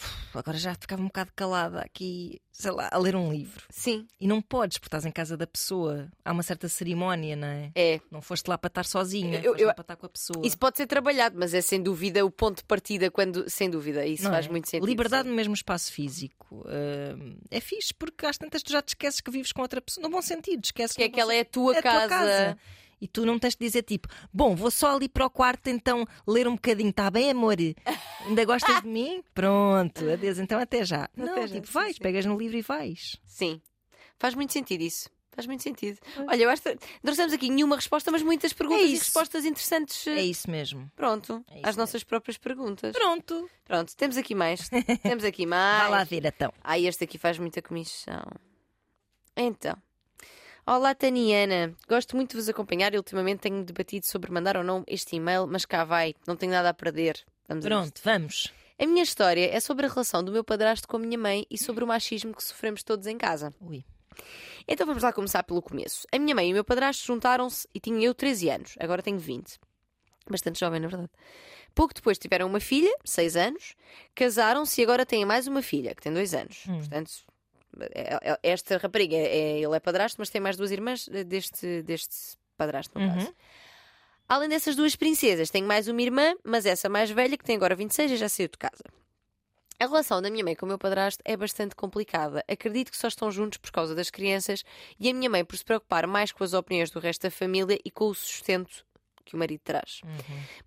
"Uf, Agora já ficava um bocado calada aqui, sei lá, a ler um livro. Sim. E não podes, porque estás em casa da pessoa. Há uma certa cerimónia, não é? É. Não foste lá para estar sozinha, Eu- foste eu- lá para estar com a pessoa. Isso pode ser trabalhado, mas é sem dúvida o ponto de partida quando. Sem dúvida, isso Não faz é? muito sentido. Liberdade no mesmo espaço físico. hum, é fixe, porque às tantas tu já te esqueces que vives com outra pessoa. No bom sentido, esqueces Que é no que ela é a tua É casa. E tu não tens de dizer tipo, bom, vou só ali para o quarto então ler um bocadinho, está bem, amor? Ainda gostas de mim? Pronto, adeus, então até já. Até não, já, tipo, sim, vais, sim. pegas no livro e vais. Sim. Faz muito sentido isso. Faz muito sentido. Olha, eu acho que não temos aqui nenhuma resposta, mas muitas perguntas É e respostas interessantes. É isso mesmo. Pronto, É isso às nossas próprias perguntas. Pronto. Pronto, temos aqui mais. temos aqui mais. Vá lá ver então. Ah, este aqui faz muita comissão. Então. Olá, Taniana. Gosto muito de vos acompanhar e ultimamente tenho debatido sobre mandar ou não este e-mail, mas cá vai, não tenho nada a perder. Vamos a. Pronto, vamos. A minha história é sobre a relação do meu padrasto com a minha mãe e sobre o machismo que sofremos todos em casa. Ui. Então vamos lá começar pelo começo. A minha mãe e o meu padrasto juntaram-se e tinha eu 13 anos, agora tenho 20. Bastante jovem, na verdade. Pouco depois tiveram uma filha, 6 anos, casaram-se e agora têm mais uma filha, que tem 2 anos. Portanto, é- é- esta rapariga, é, ele é padrasto, mas tem mais duas irmãs deste, deste padrasto, no Uhum. caso. Além dessas duas princesas, tenho mais uma irmã, mas essa mais velha, que tem agora 26, já saiu de casa. A relação da minha mãe com o meu padrasto é bastante complicada. Acredito que só estão juntos por causa das crianças e a minha mãe por se preocupar mais com as opiniões do resto da família e com o sustento que o marido traz.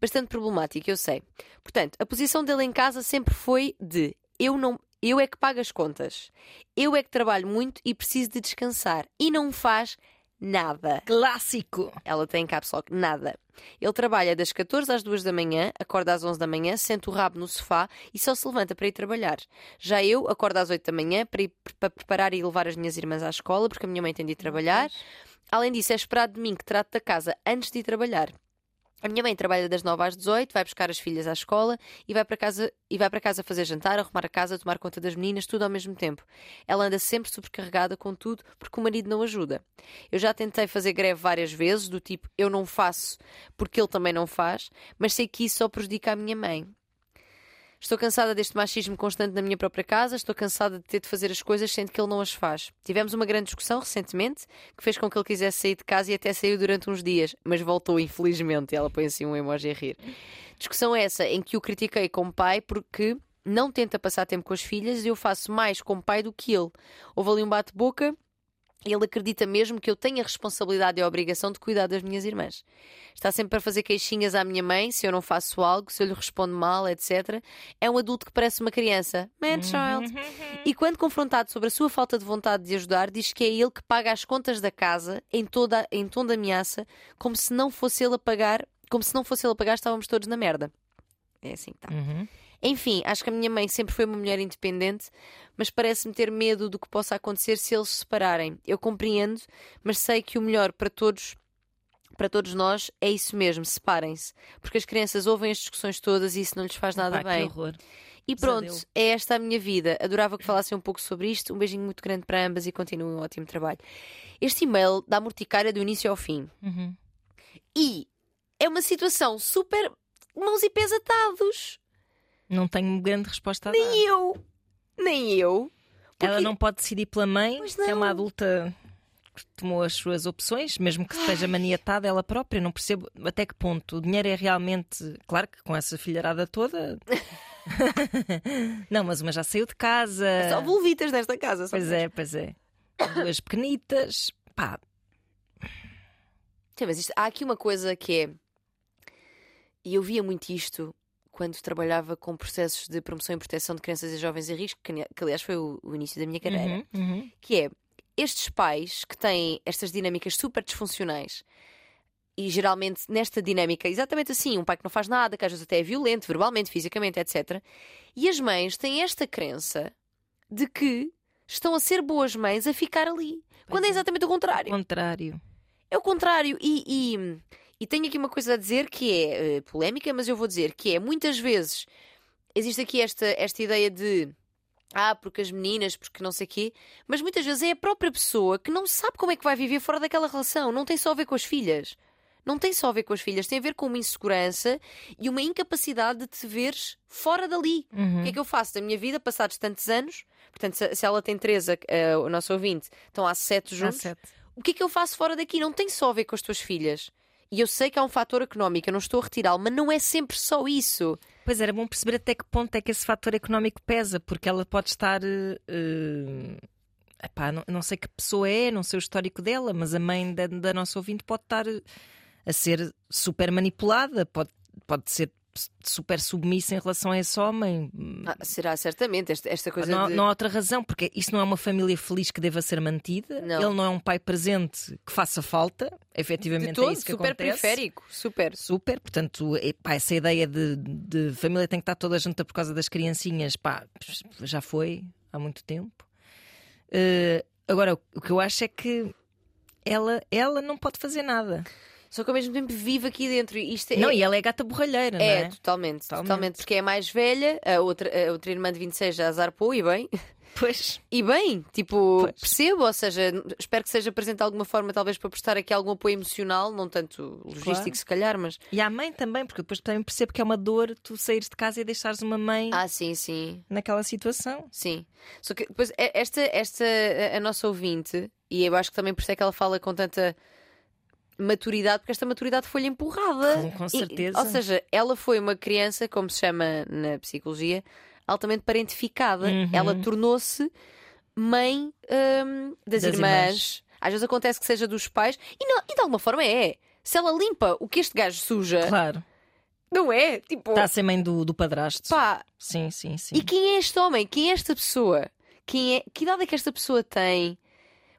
Bastante problemático, eu sei. Portanto, a posição dele em casa sempre foi de eu não eu é que pago as contas. Eu é que trabalho muito e preciso de descansar e não faz nada. Clássico. Ela tem caps lock, nada. Ele trabalha das 14 às 2 da manhã, acorda às 11 da manhã, senta o rabo no sofá e só se levanta para ir trabalhar. Já eu acordo às 8 da manhã para, ir, para preparar e levar as minhas irmãs à escola, porque a minha mãe tem de ir trabalhar. Além disso, é esperado de mim que trate da casa antes de ir trabalhar. A minha mãe trabalha das 9 às 18, vai buscar as filhas à escola e vai para casa e vai para casa fazer jantar, arrumar a casa, tomar conta das meninas, tudo ao mesmo tempo. Ela anda sempre sobrecarregada com tudo porque o marido não ajuda. Eu já tentei fazer greve várias vezes, do tipo eu não faço porque ele também não faz, mas sei que isso só prejudica a minha mãe. Estou cansada deste machismo constante na minha própria casa, estou cansada de ter de fazer as coisas sendo que ele não as faz. Tivemos uma grande discussão recentemente que fez com que ele quisesse sair de casa e até saiu durante uns dias, mas voltou, infelizmente. Ela põe assim um emoji a rir. Discussão essa em que o critiquei como pai porque não tenta passar tempo com as filhas e eu faço mais como pai do que ele. Houve ali um bate-boca. Ele acredita mesmo que eu tenho a responsabilidade e a obrigação de cuidar das minhas irmãs. Está sempre a fazer queixinhas à minha mãe se eu não faço algo, se eu lhe respondo mal, etc. É um adulto que parece uma criança. Man child. E quando confrontado sobre a sua falta de vontade de ajudar, diz que é ele que paga as contas da casa em, toda, em tom de ameaça, como se não fosse ele a pagar, como se não fosse ele a pagar, estávamos todos na merda. É assim que está. Uhum. Enfim, acho que a minha mãe sempre foi uma mulher independente, mas parece-me ter medo do que possa acontecer se eles se separarem. Eu compreendo, mas sei que o melhor para todos. Para todos nós é isso mesmo, separem-se. Porque as crianças ouvem as discussões todas e isso não lhes faz nada Pá, bem. Que horror. E pronto, é esta a minha vida. Adorava que falassem um pouco sobre isto. Um beijinho muito grande para ambas e continuem um ótimo trabalho. Este e-mail dá morticária do início ao fim. Uhum. E é uma situação super mãos e pés atados. Não tenho grande resposta a dar. Nem eu. Nem eu. Ela Porque- não pode decidir pela mãe, é uma adulta que tomou as suas opções, mesmo que esteja maniatada ela própria. Não percebo até que ponto o dinheiro é realmente. Claro que com essa filharada toda. não, mas uma já saiu de casa. É só volvitas desta casa. só Pois é, pois é. Duas pequenitas. Pá, Sim, mas isto- há aqui uma coisa que é. E eu via muito isto quando trabalhava com processos de promoção e proteção de crianças e jovens em risco, que, que aliás foi o, o início da minha carreira. uhum, uhum. que é estes pais que têm estas dinâmicas super disfuncionais e geralmente nesta dinâmica, exatamente assim, um pai que não faz nada, que às vezes até é violento, verbalmente, fisicamente, etc. E as mães têm esta crença de que estão a ser boas mães a ficar ali. quando é é. exatamente o contrário. contrário. É o contrário. E, e, e tenho aqui uma coisa a dizer que é eh, polémica, mas eu vou dizer que é muitas vezes existe aqui esta, esta ideia de ah, porque as meninas, porque não sei quê, mas muitas vezes é a própria pessoa que não sabe como é que vai viver fora daquela relação. Não tem só a ver com as filhas. Não tem só a ver com as filhas, tem a ver com uma insegurança e uma incapacidade de te veres fora dali. Uhum. O que é que eu faço da minha vida passados tantos anos? Portanto, se, se ela tem três, a- a- o nosso ouvinte, estão há sete Há juntos sete. o que é que eu faço fora daqui? Não tem só a ver com as tuas filhas. E eu sei que há um fator económico, eu não estou a retirá-lo, mas não é sempre só isso. Pois era bom perceber até que ponto é que esse fator económico pesa, porque ela pode estar. eh, epá, não, não sei que pessoa é, não sei o histórico dela, mas a mãe da, da nossa ouvinte pode estar a ser super manipulada, pode, pode ser super submissa em relação a esse homem. Ah, será certamente esta, esta coisa Não, há- de... não há outra razão, porque isso não é uma família feliz que deva ser mantida. Não. Ele não é um pai presente que faça falta. Efetivamente de todo, é isso que super acontece. periférico, super. Super, portanto, epá, essa ideia de, de família tem que estar toda junta por causa das criancinhas, pá, já foi há muito tempo. Eh, agora, o que eu acho é que ela, ela não pode fazer nada. Só que ao mesmo tempo vive aqui dentro. E Isto é, Não, e ela é gata borralheira, não é, é? totalmente, Totalmente. totalmente, porque é a mais velha, a outra, a outra irmã de 26 já zarpou, e bem, Pois. e bem, tipo, Pois. percebo, ou seja, espero que seja presente de alguma forma, talvez para prestar aqui algum apoio emocional, não tanto logístico, Claro. se calhar, mas. E à mãe também, porque depois também percebo que é uma dor tu saíres de casa e deixares uma mãe Ah, sim, sim. naquela situação. Sim. Só que depois é- esta, esta a nossa ouvinte, e eu acho que também por isso é que ela fala com tanta maturidade, porque esta maturidade foi-lhe empurrada. Com- com E- certeza. ou seja, ela foi uma criança, como se chama na psicologia, altamente parentificada. Uhum. Ela tornou-se mãe hum, das, Das irmãs. irmãs. Às vezes acontece que seja dos pais, e, não- e de alguma forma é. Se ela limpa o que este gajo suja, Claro. não é? Tipo, Está a ser mãe do, do padrasto. pá, Sim, sim, sim. e quem é este homem? Quem é esta pessoa? Quem é... Que idade é que esta pessoa tem?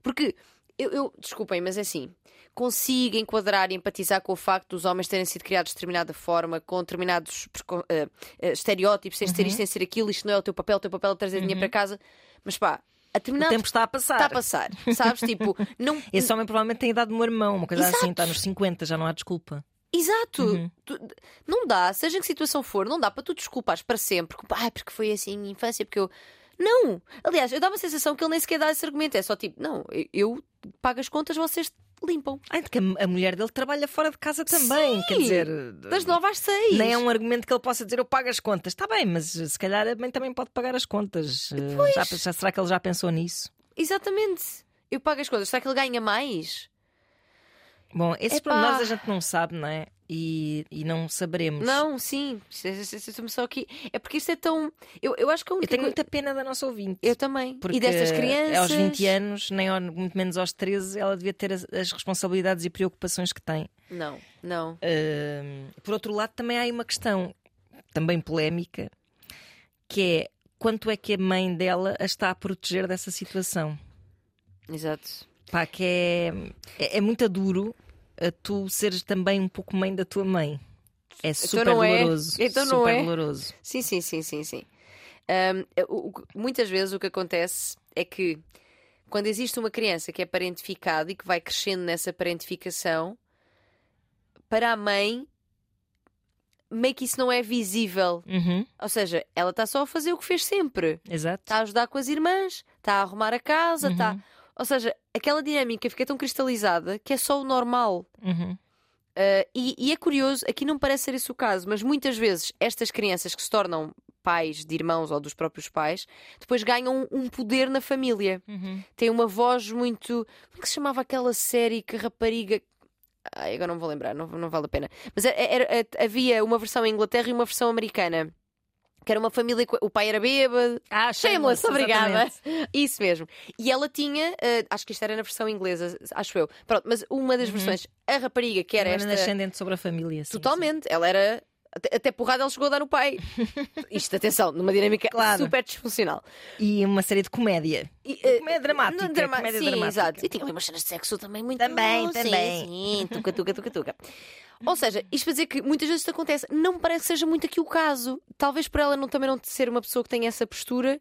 Porque eu, eu- desculpem, mas é assim. Consigo enquadrar e empatizar com o facto dos homens terem sido criados de determinada forma, com determinados eh, estereótipos, sem ser isto, sem ser aquilo, isto não é o teu papel, o teu papel é trazer dinheiro para casa. Mas pá, a O determinado tempo está a passar. está a passar, sabes? Tipo, não. Esse homem provavelmente tem idade do meu irmão, uma coisa Exato. assim, está nos 50, já não há desculpa. Exato! Uhum. Tu- não dá, seja em que situação for, não dá para tu desculpares para sempre. Culpa, Ah, porque foi assim a minha infância, porque eu. Não! Aliás, eu dava a sensação que ele nem sequer dá esse argumento. É só tipo, não, eu, eu pago as contas, vocês limpam. Ai, porque a, mulher dele trabalha fora de casa também, Sim, quer dizer. Das nove às seis. Nem é um argumento que ele possa dizer eu pago as contas. Está bem, mas se calhar a mãe também pode pagar as contas. Eh, Já, já- será que ele já pensou nisso? Exatamente. Eu pago as contas. Será que ele ganha mais? Bom, esses Epá. pormenores a gente não sabe, não é? E, e não saberemos. Não, sim. É- é- é só aqui. É porque isto é tão. Eu, eu acho que a Eu única tenho muita pena da nossa ouvinte. Eu também. Porque E destas crianças. aos 20 anos, nem ao- muito menos aos 13, ela devia ter as, as responsabilidades e preocupações que tem. Não, não. Ahm, por outro lado, também há aí uma questão também polémica, que é quanto é que a mãe dela a está a proteger dessa situação. Exato. Pá, que é, é, é muito duro a tu seres também um pouco mãe da tua mãe. É Então super é? doloroso. Então não super é? doloroso. Sim, sim, sim, sim, sim. O- o- muitas vezes o que acontece é que quando existe uma criança que é parentificada e que vai crescendo nessa parentificação, para a mãe, meio que isso não é visível. Uhum, Ou seja, ela está só a fazer o que fez sempre. Exato. Está a ajudar com as irmãs, está a arrumar a casa, está. Uhum, Ou seja, aquela dinâmica fica tão cristalizada que é só o normal. uhum. Uh, e, e é curioso, aqui não parece ser esse o caso, mas muitas vezes estas crianças que se tornam pais de irmãos ou dos próprios pais depois ganham um poder na família. Uhum. Têm uma voz muito. Como é que se chamava aquela série que rapariga. Ai, agora não vou lembrar, não, não vale a pena. Mas era- era- havia uma versão em Inglaterra e uma versão americana. Que era uma família. O pai era bêbado, Ah, Shameless, obrigada. exatamente. Isso mesmo. E ela tinha, eh, acho que isto era na versão inglesa, acho eu. Pronto, mas uma das versões, a rapariga que era Era esta. ascendente sobre a família. sim, Totalmente. Ela era. Até, até porrada ela chegou a dar no pai. Isto, atenção, numa dinâmica Claro. super disfuncional. E uma série de comédia. E, eh, Comédia dramática. drama- comédia sim, dramática. exato. E tinha ali umas cenas de sexo também muito Também, sim, também. Sim, tuca, tuca, tuca, tuca. Ou seja, isto para dizer que muitas vezes isto acontece. Não me parece que seja muito aqui o caso. Talvez por ela não, também não ser uma pessoa que tenha essa postura.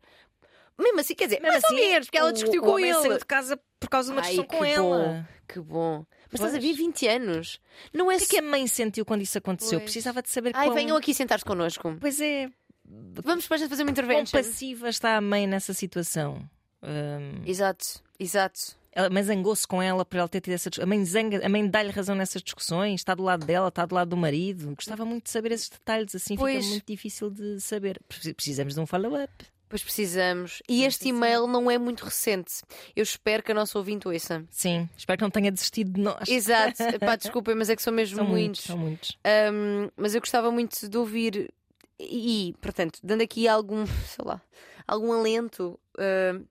Mesmo assim, quer dizer, Mesmo mais assim, ou menos, porque ela o- discutiu o com homem ele. saiu de casa por causa de uma Ai, discussão com que ela. bom, que bom. Mas estás a Pois. ver 20 anos. Não é O que é que a mãe sentiu quando isso aconteceu? Pois. Precisava de saber Ai, quão... venham aqui sentar-se connosco. Pois é, Vamos depois fazer uma quão intervention. passiva está a mãe nessa situação. Hum, Exato, exato. Ela, mas zangou-se com ela por ela ter tido essa discussão. A mãe, zanga, a mãe dá-lhe razão nessas discussões, está do lado dela, está do lado do marido. Gostava muito de saber esses detalhes, assim Pois. fica muito difícil de saber. Precis- Precisamos de um follow-up. Pois precisamos. E este e-mail não é muito recente. Eu espero que a nossa ouvinte ouça. Sim, espero que não tenha desistido de nós. Exato. Pá, desculpem, mas é que são mesmo São muitos, muitos. são muitos. Ahm, mas eu gostava muito de ouvir e, portanto, dando aqui algum, sei lá, algum alento. ahm,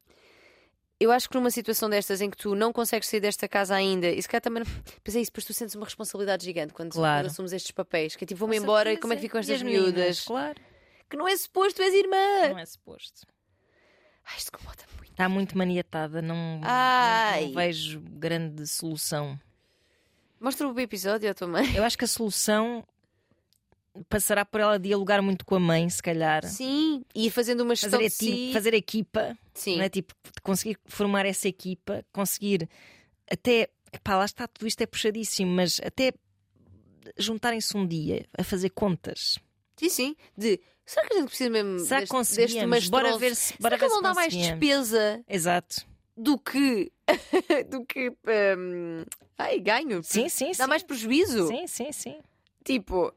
eu acho que numa situação destas em que tu não consegues sair desta casa ainda, e se calhar também. Pois é isso, depois tu sentes uma responsabilidade gigante quando, Claro. assumes estes papéis. Que é tipo, vou-me embora e como é que ficam estas as meninas? miúdas? Claro, Que não é suposto, és irmã. não é suposto. Ai, isto incomoda muito. Está muito maniatada, não, não- não vejo grande solução. Mostra o episódio à tua mãe. Eu acho que a solução passará por ela dialogar muito com a mãe, se calhar. Sim, e fazendo uma gestão Fazer, si. fazer equipa, Sim. não é? tipo, conseguir formar essa equipa, conseguir até. Pá, lá está, tudo isto é puxadíssimo, mas até juntarem-se um dia a fazer contas. sim, sim. De será que a gente precisa mesmo Será que deste, conseguimos? deste mastronço? Bora ver se, bora Será que ver não se dá mais despesa Exato. do que do que hum, ai, ganho? Sim, sim, Dá sim. mais prejuízo? Sim, sim, sim. Tipo,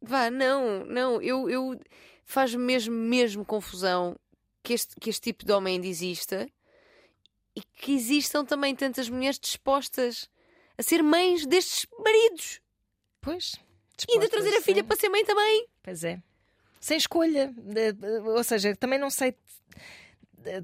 vá, não, não, eu, eu faz mesmo, mesmo confusão que este, que este tipo de homem ainda exista e que existam também tantas mulheres dispostas a ser mães destes maridos Pois. e ainda trazer a filha sim. para ser mãe também. Pois é. Sem escolha. Ou seja, também não sei.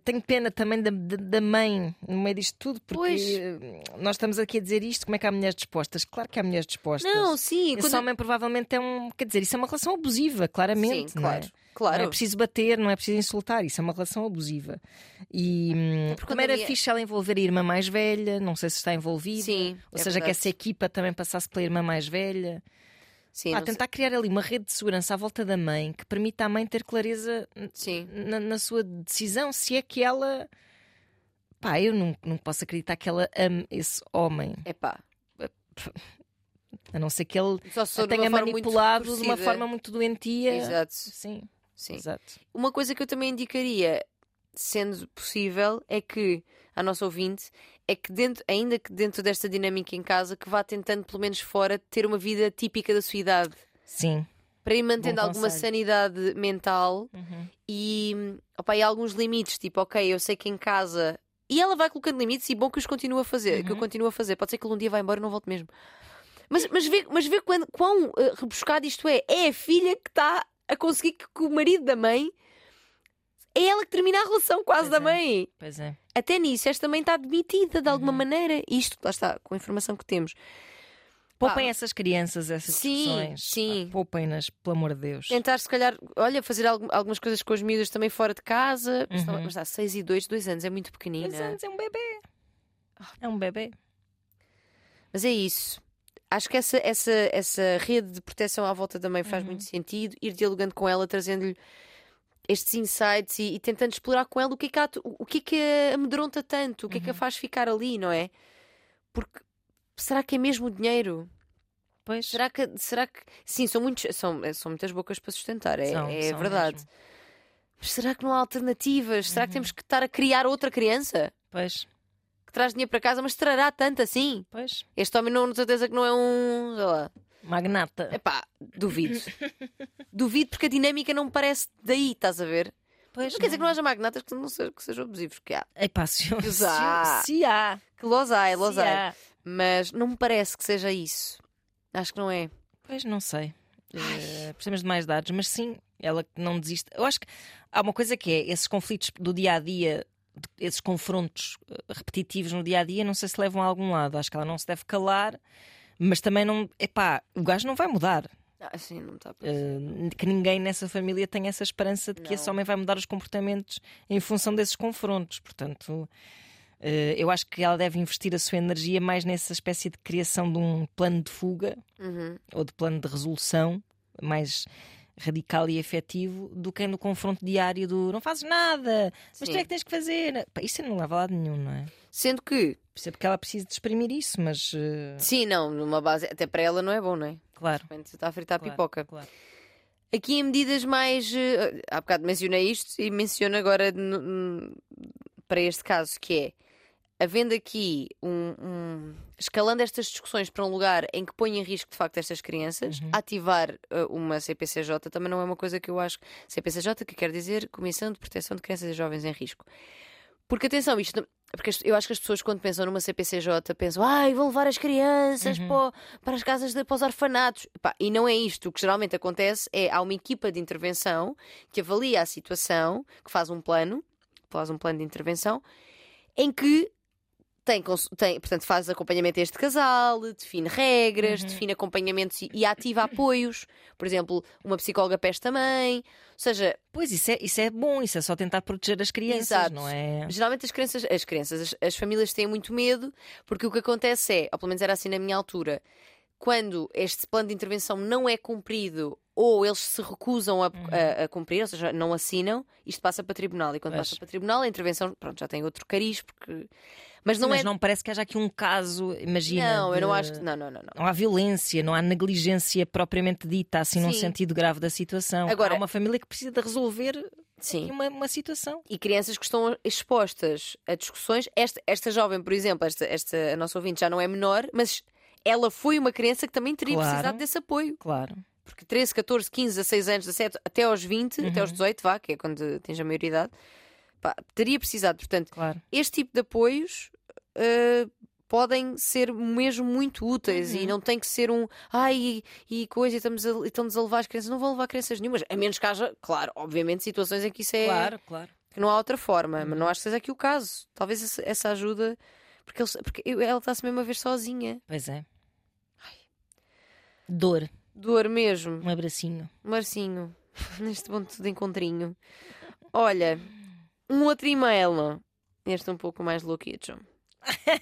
Tenho pena também da, da- mãe no meio disto tudo, porque Pois. eh, nós estamos aqui a dizer isto. Como é que há mulheres dispostas? Claro que há mulheres dispostas. Não, sim, Esse quando... homem provavelmente é um. Quer dizer, isso é uma relação abusiva, claramente. sim, é? claro, claro. Não é preciso bater, não é preciso insultar, isso é uma relação abusiva. E hum, porque também era minha- fixe ela envolver a irmã mais velha, não sei se está envolvida. Sim, Ou é seja, que verdade. essa equipa também passasse pela irmã mais velha. Sim, Pá, não sei- tentar criar ali uma rede de segurança à volta da mãe que permita à mãe ter clareza na, na sua decisão, se é que ela. Pá, eu não, não posso acreditar que ela ame esse homem, Epá, a não ser que ele a tenha manipulado de uma forma muito doentia. Exato, Sim, sim. exato. Uma coisa que eu também indicaria, sendo possível, é que a nossa ouvinte é que dentro, ainda que dentro desta dinâmica em casa, que vá tentando pelo menos fora ter uma vida típica da sua idade. Sim. Para ir mantendo Bom alguma conselho. sanidade mental Uhum. e, opa, e alguns limites, tipo, ok, eu sei que em casa. E ela vai colocando limites e bom que os continua a fazer, que eu Uhum. continuo a fazer. Pode ser que ele um dia vá embora e não volte mesmo. Mas, mas vê, mas vê quando, quão eh, rebuscado isto é. É a filha que está a conseguir que, que o marido da mãe é ela que termina a relação quase Pois da é. mãe. Pois é. Até nisso, esta mãe está demitida de alguma Uhum. maneira. Isto, lá está, com a informação que temos. Poupem Pá, essas crianças, essas sim, discussões. sim. Pá, Poupem-nas, pelo amor de Deus. Tentar, se calhar, olha, fazer algu- algumas coisas com as miúdas também fora de casa. Mas Uhum. Mas dá 6 e 2, 2 anos, é muito pequenina. Dois anos, é um bebê. É um bebê. Mas é isso. acho que essa, essa, essa rede de proteção à volta da mãe faz Uhum. muito sentido, ir dialogando com ela, trazendo-lhe estes insights e, e tentando explorar com ela o que é que, há, o que, é que a amedronta tanto, o que é que a Uhum. faz ficar ali, não é? Porque será que é mesmo o dinheiro? Pois. Será que, será que. Sim, são, muitos, são, são muitas bocas para sustentar, é, São, é são verdade. mesmo. Mas será que não há alternativas? Será que Uhum. temos que estar a criar outra criança Pois, que traz dinheiro para casa, mas trará tanto assim? pois. Este homem não, certeza que não é um. sei lá. Magnata. Epá, duvido. duvido porque a dinâmica não me parece daí, estás a ver? Pois, não quer dizer que não haja magnatas que, não sejam, que sejam abusivos, que há. Epá, se, Que se, há. se há. Que los há, se los há. há. Mas não me parece que seja isso. Acho que não é. Pois não sei. Eh, precisamos de mais dados, mas sim, ela que não desiste. Eu acho que há uma coisa que é esses conflitos do dia a dia, esses confrontos eh, repetitivos no dia a dia, não sei se levam a algum lado. Acho que ela não se deve calar, mas também não. Epá, o gajo não vai mudar. Ah, sim, não está a Eh, que ninguém nessa família tenha essa esperança de que esse Não. homem vai mudar os comportamentos em função desses confrontos. Portanto, eh, eu acho que ela deve investir a sua energia mais nessa espécie de criação de um plano de fuga Uhum. ou de plano de resolução mais radical e efetivo do que no confronto diário do não fazes nada, mas tu Sim. é que tens que fazer. Pá, isso não leva a lado nenhum, não é? Sendo que, Percebo que ela precisa de exprimir isso, mas eh, sim, não, numa base, até para ela não é bom, não é? claro. De repente está a fritar claro, pipoca. claro. Aqui em medidas mais. eh, há bocado mencionei isto e menciono agora no- no- para este caso, que é havendo aqui um, um- escalando estas discussões para um lugar em que põe em risco de facto estas crianças, Uhum. ativar eh, uma CPCJ também não é uma coisa que eu acho. CPCJ, que quer dizer Comissão de Proteção de Crianças e Jovens em Risco. Porque atenção, isto. Porque eu acho que as pessoas, quando pensam numa CPCJ, pensam, ai, vão levar as crianças Uhum. para, para as casas, de, para os orfanatos. Pá, e não é isto. O que geralmente acontece é há uma equipa de intervenção que avalia a situação, que faz um plano, faz um plano de intervenção, em que tem, tem portanto, faz acompanhamento a este casal, define regras, Uhum. define acompanhamentos e, e ativa apoios. Por exemplo, uma psicóloga esta mãe. Ou seja, Pois isso é, isso é bom, isso é só tentar proteger as crianças, Exato. não é? Geralmente as crianças, as crianças, as, as famílias têm muito medo, porque o que acontece é, ou pelo menos era assim na minha altura, quando este plano de intervenção não é cumprido ou eles se recusam a, a- a cumprir, ou seja, não assinam, isto passa para tribunal. E quando Pois. passa para tribunal, a intervenção pronto, já tem outro cariz, porque. Mas não Mas é. não parece que haja aqui um caso, imagina. não, eu não de- acho que. Não, não, não. não. Não há violência, não há negligência propriamente dita, assim, num Sim. sentido grave da situação. Agora- há uma família que precisa de resolver Sim. uma, uma situação. e crianças que estão expostas a discussões. Esta, esta jovem, por exemplo, esta, esta, a nossa ouvinte já não é menor, mas ela foi uma criança que também teria Claro. precisado desse apoio. Claro. Porque 13, 14, 15, 16 anos, 17, até aos 20, até Uhum. aos 18, vá, que é quando tens a maioridade, pá, teria precisado. Portanto, Claro. este tipo de apoios eh, podem ser mesmo muito úteis e Uhum. não tem que ser um ai e, e coisa, e estamos a, e estamos a levar as crianças. Não vão levar crianças nenhumas, a menos que haja, claro, obviamente, situações em que isso é. Claro, claro. que não há outra forma, mas Uhum. não acho que seja aqui o caso. Talvez essa, essa ajuda, porque, eles- porque ela está-se mesmo a ver sozinha. Pois é. Dor, Dor mesmo. um abracinho. Marcinho, neste ponto de encontrinho. Olha, um outro e-mail. Este um pouco mais louquito.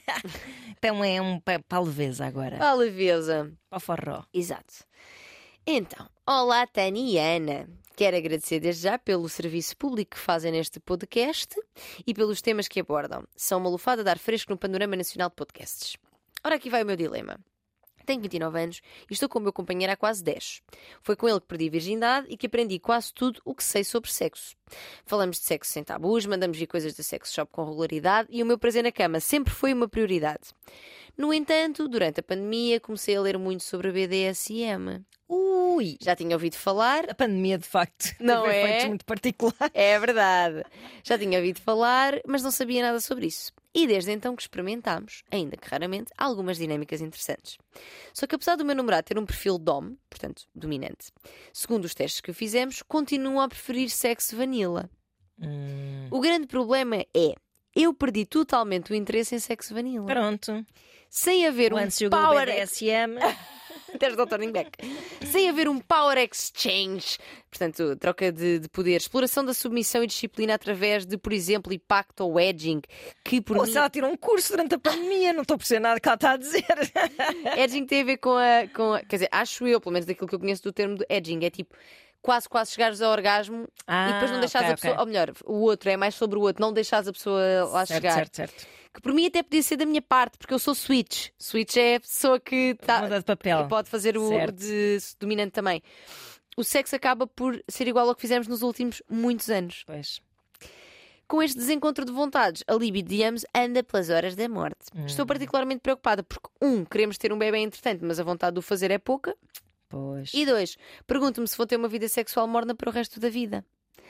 Então é um pa- para a leveza agora. Para a leveza. Para o forró. Exato. Então, olá Tânia e Ana. Quero agradecer desde já pelo serviço público que fazem neste podcast e pelos temas que abordam. São uma lufada de ar fresco no panorama nacional de podcasts. Ora, aqui vai o meu dilema. Tenho 29 anos e estou com o meu companheiro há quase 10. Foi com ele que perdi a virgindade e que aprendi quase tudo o que sei sobre sexo. Falamos de sexo sem tabus, mandamos vir coisas da sex shop com regularidade e o meu prazer na cama sempre foi uma prioridade. No entanto, durante a pandemia comecei a ler muito sobre a BDSM. Ui! Já tinha ouvido falar, A pandemia, de facto, Não é? muito particulares. é verdade. Já tinha ouvido falar, mas não sabia nada sobre isso. E desde então que experimentámos, ainda que raramente, algumas dinâmicas interessantes. Só que apesar do meu namorado ter um perfil dom, portanto, dominante, segundo os testes que fizemos, continua a preferir sexo vanilla. Hum, O grande problema é, eu perdi totalmente o interesse em sexo vanilla. pronto. Sem haver um Once go power... BDSM. There's no turning back. Sem haver um power exchange, portanto, troca de, de poder, exploração da submissão e disciplina através de, por exemplo, impacto ou edging, que por Ou mim. se ela tirou um curso durante a pandemia, não estou a perceber nada que ela está a dizer. Edging tem a ver com a, com a- Quer dizer, acho eu, pelo menos daquilo que eu conheço do termo de edging, é tipo. Quase, quase chegares ao orgasmo e depois não Ah, deixares ok, a pessoa. ok. Ou melhor, o outro é mais sobre o outro, não deixares a pessoa lá certo, chegar. certo, certo. Que por mim até podia ser da minha parte, porque eu sou switch. Switch é a pessoa que tá, Muda de papel. pode fazer o Certo. de dominante também. O sexo acaba por ser igual ao que fizemos nos últimos muitos anos. Pois. Com este desencontro de vontades, a libido de ambos anda pelas horas da morte. Hum. Estou particularmente preocupada porque, um, queremos ter um bebê entretanto, mas a vontade de o fazer é pouca. Pois. E dois, pergunto-me se vou ter uma vida sexual morna para o resto da vida.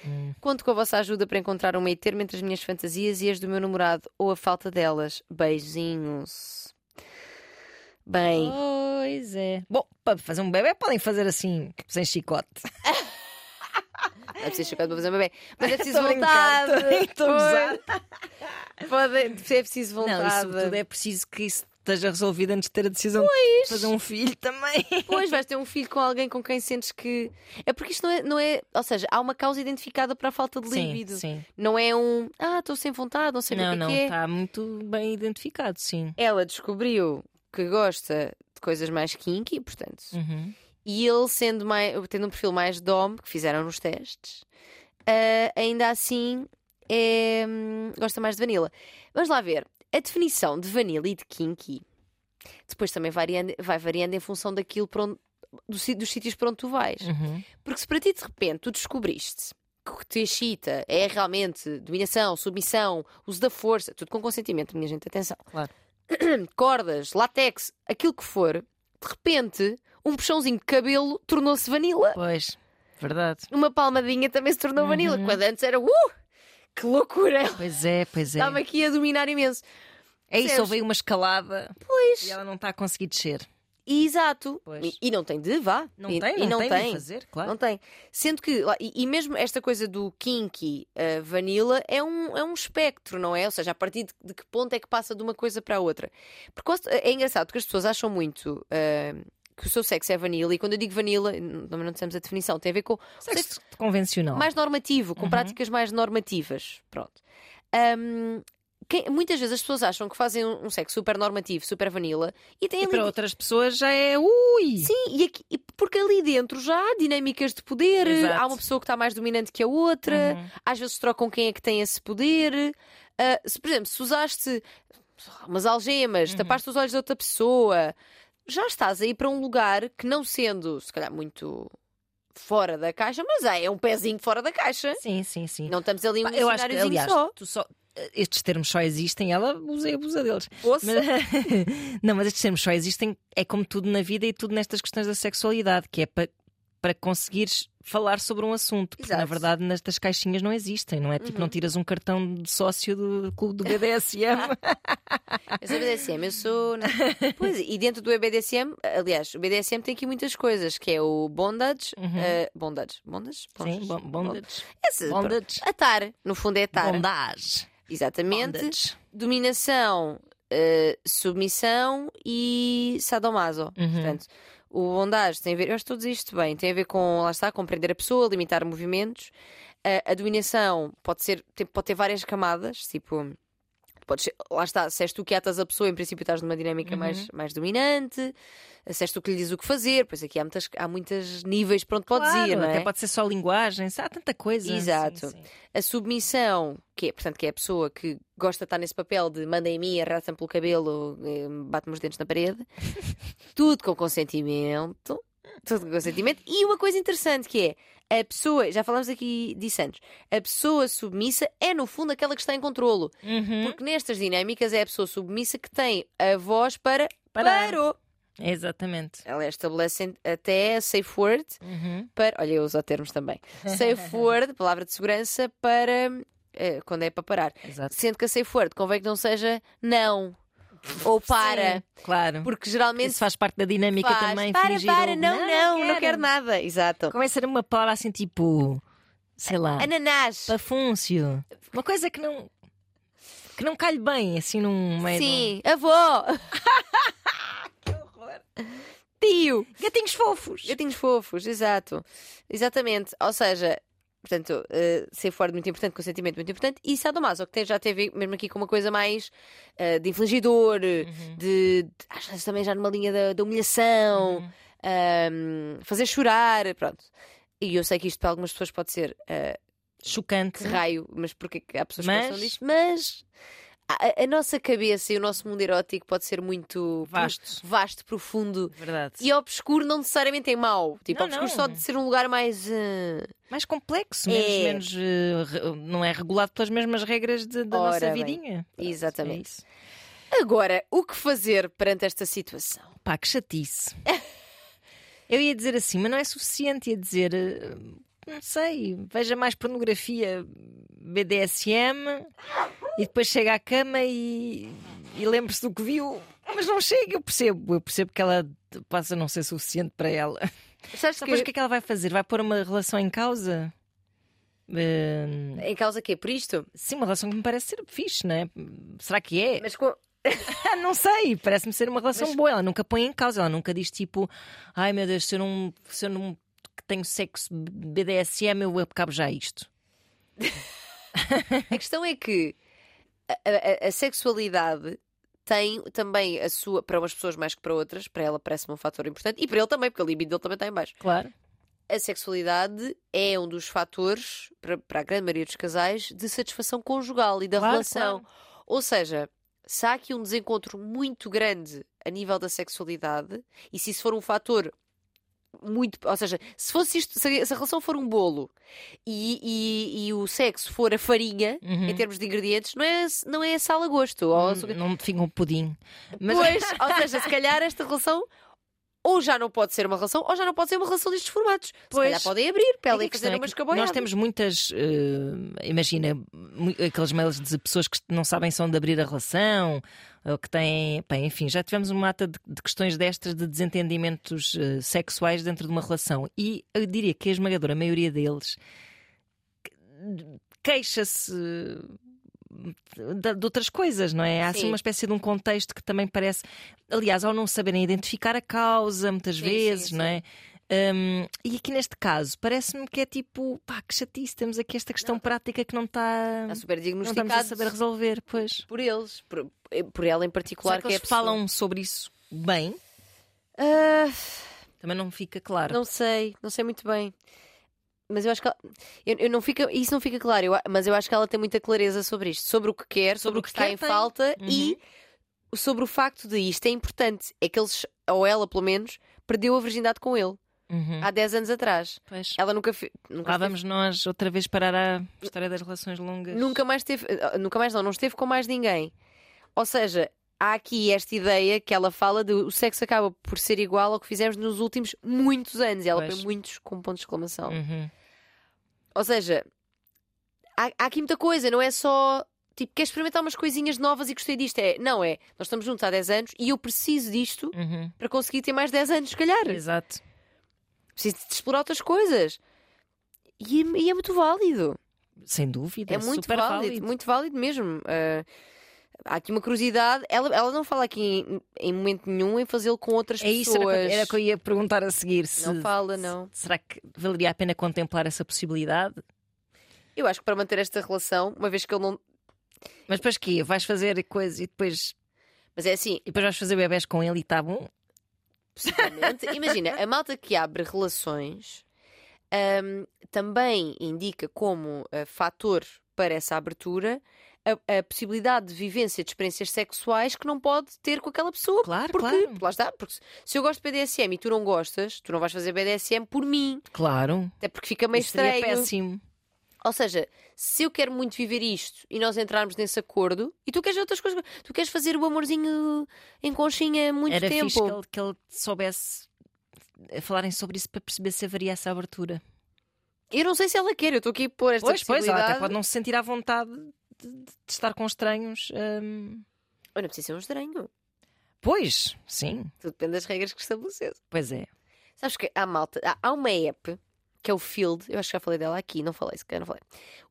Hum. Conto com a vossa ajuda para encontrar um meio termo entre as minhas fantasias e as do meu namorado, ou a falta delas. Beijinhos. Bem, Pois é. Bom, para fazer um bebê podem fazer assim, sem chicote. não é preciso chocar para fazer um bebê. Mas é preciso vontade. estou a gozar. Pois. Pode, é preciso vontade. Não, e sobretudo é preciso que isso esteja resolvido antes de ter a decisão de fazer um filho também. Pois, vais ter um filho com alguém com quem sentes que. É porque isto não é, não é. Ou seja, há uma causa identificada para a falta de Sim, líbido. sim. Não é um. Ah, estou sem vontade, não sei Não, o que é não, que é. está muito bem identificado, sim. Ela descobriu que gosta de coisas mais kinky, portanto. Uhum. E ele, sendo mais, tendo um perfil mais dom, que fizeram nos testes, ah, ainda assim é, hum, gosta mais de vanilla. Vamos lá ver. A definição de vanilla e de kinky depois também variando, vai variando em função daquilo onde- do si- dos sítios para onde tu vais. Uhum. Porque se para ti de repente tu descobriste que o que te excita é realmente dominação, submissão, uso da força, tudo com consentimento, minha gente, atenção. Claro. Cordas, látex, aquilo que for, de repente, um puxãozinho de cabelo tornou-se vanilla. Pois, verdade. Uma palmadinha também se tornou vanilla. Uhum. Quando antes era, uh, que loucura! Pois é, pois é. Estava aqui a dominar imenso. É isso, houve uma escalada Pois. e ela não está a conseguir descer. Exato. E, e não tem de, vá. Não e, tem, e não, não tem, de fazer, claro. Não tem. Sendo que, e, e mesmo esta coisa do kinky uh, vanilla é um, é um espectro, não é? Ou seja, a partir de, de que ponto é que passa de uma coisa para a outra. Porque é engraçado porque as pessoas acham muito uh, que o seu sexo é vanilla, e quando eu digo vanilla, também não dissemos a definição, tem a ver com Sexo convencional. mais normativo, com Uhum. práticas mais normativas. Pronto. Um, quem- muitas vezes as pessoas acham que fazem um, um sexo super normativo, super vanilla, e têm E ali para outras pessoas já é ui! Sim, e aqui- porque ali dentro já há dinâmicas de poder, Exato. há uma pessoa que está mais dominante que a outra, Uhum. às vezes trocam quem é que tem esse poder. Ah, se, por exemplo, se usaste umas algemas, Uhum. tapaste os olhos de outra pessoa, já estás aí para um lugar que, não sendo, se calhar, muito fora da caixa, mas é, é um pezinho fora da caixa. Sim, sim, sim. Não estamos ali um eu acho que, aliás, só. tu só- estes termos só existem, ela usa e abusa deles. Ouça. Mas- não, mas estes termos só existem, é como tudo na vida e tudo nestas questões da sexualidade, que é para, para conseguires falar sobre um assunto. Porque na Exato. verdade nestas caixinhas não existem, não é? Tipo, Uhum. não tiras um cartão de sócio do clube do BDSM. Eu sou BDSM, eu sou. Pois, e dentro do BDSM, aliás, o BDSM tem aqui muitas coisas, que é o bondage. Uhum. eh, bondage? Bondage? Sim, bon- bondage. Esse, Bondage. Atar, no fundo é atar. Bondage. Exatamente. Bondage. Dominação, eh, submissão e sadomaso. Uhum. Portanto, o bondage tem a ver, eu estou a dizer isto bem, tem a ver com, lá está, compreender a pessoa, limitar movimentos. A, a dominação pode, ser, pode ter várias camadas, tipo. Podes ser- lá está, se és tu que atas a pessoa, em princípio estás numa dinâmica Uhum. mais, mais dominante, se és tu que lhe diz o que fazer, pois aqui há, muitas, há muitos níveis para onde podes Claro, ir, não até é? pode ser só linguagem, há tanta coisa. Exato. Sim, sim. A submissão, que é, portanto, que é a pessoa que gosta de estar nesse papel de manda em mim, arrasta-me pelo cabelo, eh, bate-me os dentes na parede. Tudo com consentimento. Tudo com consentimento. E uma coisa interessante que é a pessoa, já falamos aqui disso antes, a pessoa submissa é no fundo aquela que está em controlo. Uhum. Porque nestas dinâmicas é a pessoa submissa que tem a voz para Parar. parou. Exatamente. Ela estabelece até a safe word Uhum. para. Olha, eu uso termos também. Safe word, palavra de segurança, para. eh, quando é para parar. Exato. Sendo que a safe word convém que não seja não ou para. Sim, claro. Porque geralmente. Isso faz parte da dinâmica faz, também. para, fingir para, o- não, não, não, quero nada. Exato. Começa a ser uma palavra assim tipo, sei lá, Ananás. pafúncio. Uma coisa que não que não calhe bem assim num meio de um- Sim, avó. Que horror. tio. Gatinhos fofos. Gatinhos fofos, exato. Exatamente. Ou seja, portanto, uh, ser fora muito importante, consentimento muito importante. E sadomaso, que já teve mesmo aqui com uma coisa mais uh, de infligidor, uhum. de, de. Acho também já numa linha da, da humilhação, uhum. um, fazer chorar, pronto. E eu sei que isto para algumas pessoas pode ser. Uh, Chocante. Raio, mas porque há pessoas mas... que gostam disto? Mas a, a, nossa cabeça e o nosso mundo erótico pode ser muito vasto, vasto profundo Verdade. e obscuro não necessariamente é mau. Tipo, não, obscuro não. só de ser um lugar mais. Uh... Mais complexo, menos. É. menos uh, não é regulado pelas mesmas regras de, da Ora, nossa vidinha. Bem, exatamente. É Agora, o que fazer perante esta situação? Pá, que chatice. Eu ia dizer assim, mas não é suficiente. Ia dizer. Uh, não sei, veja mais pornografia BDSM e depois chega à cama e, e lembre-se do que viu, mas não chega, eu percebo, eu percebo que ela passa a não ser suficiente para ela. Sabes. Depois o que é que ela vai fazer? Vai pôr uma relação em causa? Uh... Em causa quê? Por isto? Sim, uma relação que me parece ser fixe, não é? Será que é? Mas com... não sei, parece-me ser uma relação Mas... boa. Ela nunca põe em causa, ela nunca diz tipo, ai meu Deus, se eu não, se eu não tenho sexo BDSM, eu acabo já isto. a questão é que a, a, a, sexualidade tem também a sua, para umas pessoas mais que para outras, para ela parece-me um fator importante e para ele também, porque a libido dele também está em baixo. Claro. A sexualidade é um dos fatores, para, para a grande maioria dos casais, de satisfação conjugal e da claro, relação. Claro. Ou seja, se há aqui um desencontro muito grande a nível da sexualidade, e se isso for um fator muito. Ou seja, se fosse isto, se a relação for um bolo e, e, e o sexo for a farinha, uhum. em termos de ingredientes, não é, não é sal a gosto. Ou... Não, não fica um pudim. Mas... Pois, ou seja, se calhar esta relação ou já não pode ser uma relação, ou já não pode ser uma relação destes formatos. Pois, Se calhar podem abrir para ela fazer é umas Nós temos muitas, uh, imagina, aqueles mails de pessoas que não sabem são de abrir a relação, ou que têm, bem, enfim, já tivemos uma mata de, de questões destas de desentendimentos uh, sexuais dentro de uma relação. E eu diria que a esmagadora maioria deles queixa-se de, de, outras coisas, não é? Há assim uma espécie de um contexto que também parece. Aliás, ao não saberem identificar a causa, muitas sim, vezes, sim, não é? Um, e aqui neste caso, parece-me que é tipo, pá, que chatice, temos aqui esta questão não, prática que não está, está super diagnosticada. Não estamos a saber resolver, pois. Por eles, por, por ela em particular. Será que, que eles é falam sobre isso bem? Uh... Também não fica claro. Não sei, não sei muito bem mas eu acho que ela, eu, eu, não fica, isso não fica claro, eu, mas eu acho que ela tem muita clareza sobre isto, sobre o que quer, sobre, sobre o que, que está em tem. falta uhum. e sobre o facto de isto é importante, é que eles, ou ela pelo menos, perdeu a virgindade com ele. Uhum. Há 10 anos atrás. Pois. Ela nunca, fe... nunca Lá vamos nós outra vez parar a história das relações longas. Nunca mais teve, eh, nunca mais não, não esteve com mais ninguém. Ou seja, há aqui esta ideia que ela fala de o sexo acaba por ser igual ao que fizemos nos últimos muitos anos. E ela pois. põe muitos com ponto de exclamação. Uhum. Ou seja, há, há aqui muita coisa, não é só tipo, quer experimentar umas coisinhas novas e gostei disto. É, não é, nós estamos juntos há 10 anos e eu preciso disto uhum. para conseguir ter mais 10 anos, se calhar. Exato. Preciso de explorar outras coisas. E, é, e é muito válido. Sem dúvida. É muito válido, válido, muito válido mesmo. Uh, há aqui uma curiosidade. Ela, ela não fala aqui em, em momento nenhum em fazê-lo com outras é isso, pessoas. Era, era que eu ia perguntar a seguir. Se, não fala, não. Se, será que valeria a pena contemplar essa possibilidade? Eu acho que para manter esta relação, uma vez que ele não. Mas depois que Vais fazer coisas e depois. Mas é assim. E depois vais fazer bebés com ele e está bom? Possivelmente. Imagina, a malta que abre relações um, também indica como uh, fator para essa abertura a, a, possibilidade de vivência de experiências sexuais que não pode ter com aquela pessoa. Claro, porque, claro. Lá está, porque se eu gosto de BDSM e tu não gostas, tu não vais fazer BDSM por mim. Claro. Até porque fica meio Isso estranho. péssimo. Ou seja, se eu quero muito viver isto e nós entrarmos nesse acordo, e tu queres outras coisas, tu queres fazer o amorzinho em conchinha muito Era tempo. Fixe que ele, que ele soubesse falarem sobre isso para perceber se haveria essa abertura. Eu não sei se ela quer, eu estou aqui a pôr esta pois, possibilidade. Pois, ela até pode não se sentir à vontade de, de estar com estranhos. Hum... Ou não precisa ser um estranho. Pois, sim. Tudo depende das regras que estabelecesse. Pois é. Sabes que há malta, há, há uma app que é o Field, eu acho que já falei dela aqui, não falei, se calhar não falei.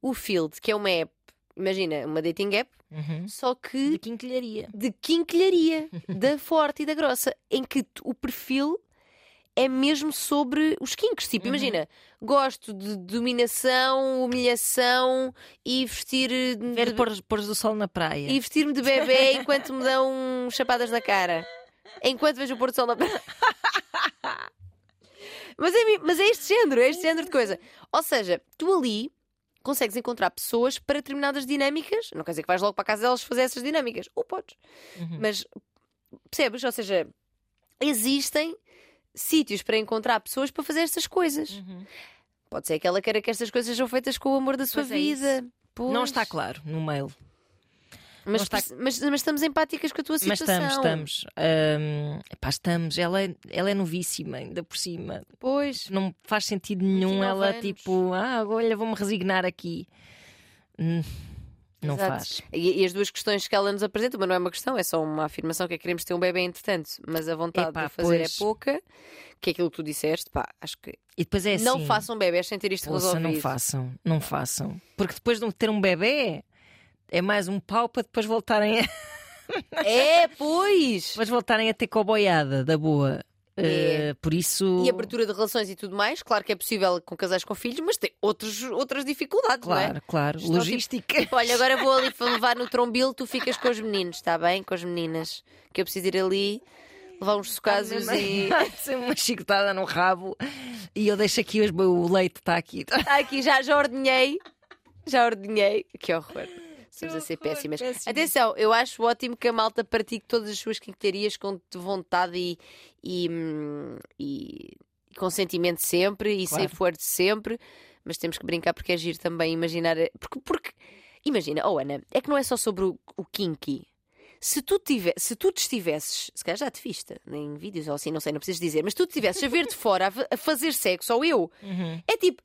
O Field, que é uma app, imagina, uma dating app, uhum. só que. De quinquilharia. De quinquilharia, da forte e da grossa, em que o perfil é mesmo sobre os kinks. Uhum. Tipo, imagina, gosto de dominação, humilhação e vestir. Ver de- pôr, pôr do sol na praia. e vestir-me de bebê enquanto me dão chapadas na cara. Enquanto vejo o pôr do sol na praia. mas, é, mas é este género, é este género de coisa. Ou seja, tu ali consegues encontrar pessoas para determinadas dinâmicas. Não quer dizer que vais logo para a casa delas fazer essas dinâmicas. Ou podes. Uhum. Mas percebes? Ou seja, existem sítios para encontrar pessoas para fazer estas coisas. Uhum. Pode ser que ela queira que estas coisas sejam feitas com o amor da sua Pois é vida. Não Pois. está claro no mail. Mas, não está- mas, mas estamos empáticas com a tua Mas situação. estamos, estamos. Epá, estamos. Ela é, ela é novíssima, ainda por cima. Pois. Não faz sentido nenhum 29 ela, anos. tipo, ah, olha, vou-me resignar aqui. Hum, Não Exato. faz. E, e as duas questões que ela nos apresenta, mas não é uma questão, é só uma afirmação que é que queremos ter um bebê entretanto, mas a vontade Epá, de fazer pois. é pouca, que é aquilo que tu disseste, pá, acho que E depois é assim. não façam bebés sem ter isto resolvido. não façam, não façam. Porque depois de ter um bebê é mais um pau para depois voltarem a, É, pois! depois voltarem a ter coboiada da boa. É. Eh, por isso. E abertura de relações e tudo mais, claro que é possível com casais com filhos, mas tem outros, outras dificuldades, não é? Claro, claro. Não, Logística. Tipo, olha, agora vou ali levar no trombil, tu ficas com os meninos, está bem? Com as meninas. Que eu preciso ir ali levar uns socados e. Uma chicotada no rabo e eu deixo aqui os- o leite, está aqui. Ah, aqui já, já ordenhei. Já ordenhei. Que horror. Estamos a ser péssimas. péssimas. Atenção, eu acho ótimo que a malta pratique todas as suas quinquilharias com vontade e, e, hum, e- e consentimento sempre e Claro. safe word sempre, mas temos que brincar porque é giro também imaginar. Porque, porque imagina, oh Ana, é que não é só sobre o, o kinky. Se tu, tive, se tu te estivesses, se calhar já te viste em vídeos ou assim, não sei, não precisas dizer, mas tu te estivesses a ver de fora a, a fazer sexo, ou eu, Uhum. é tipo,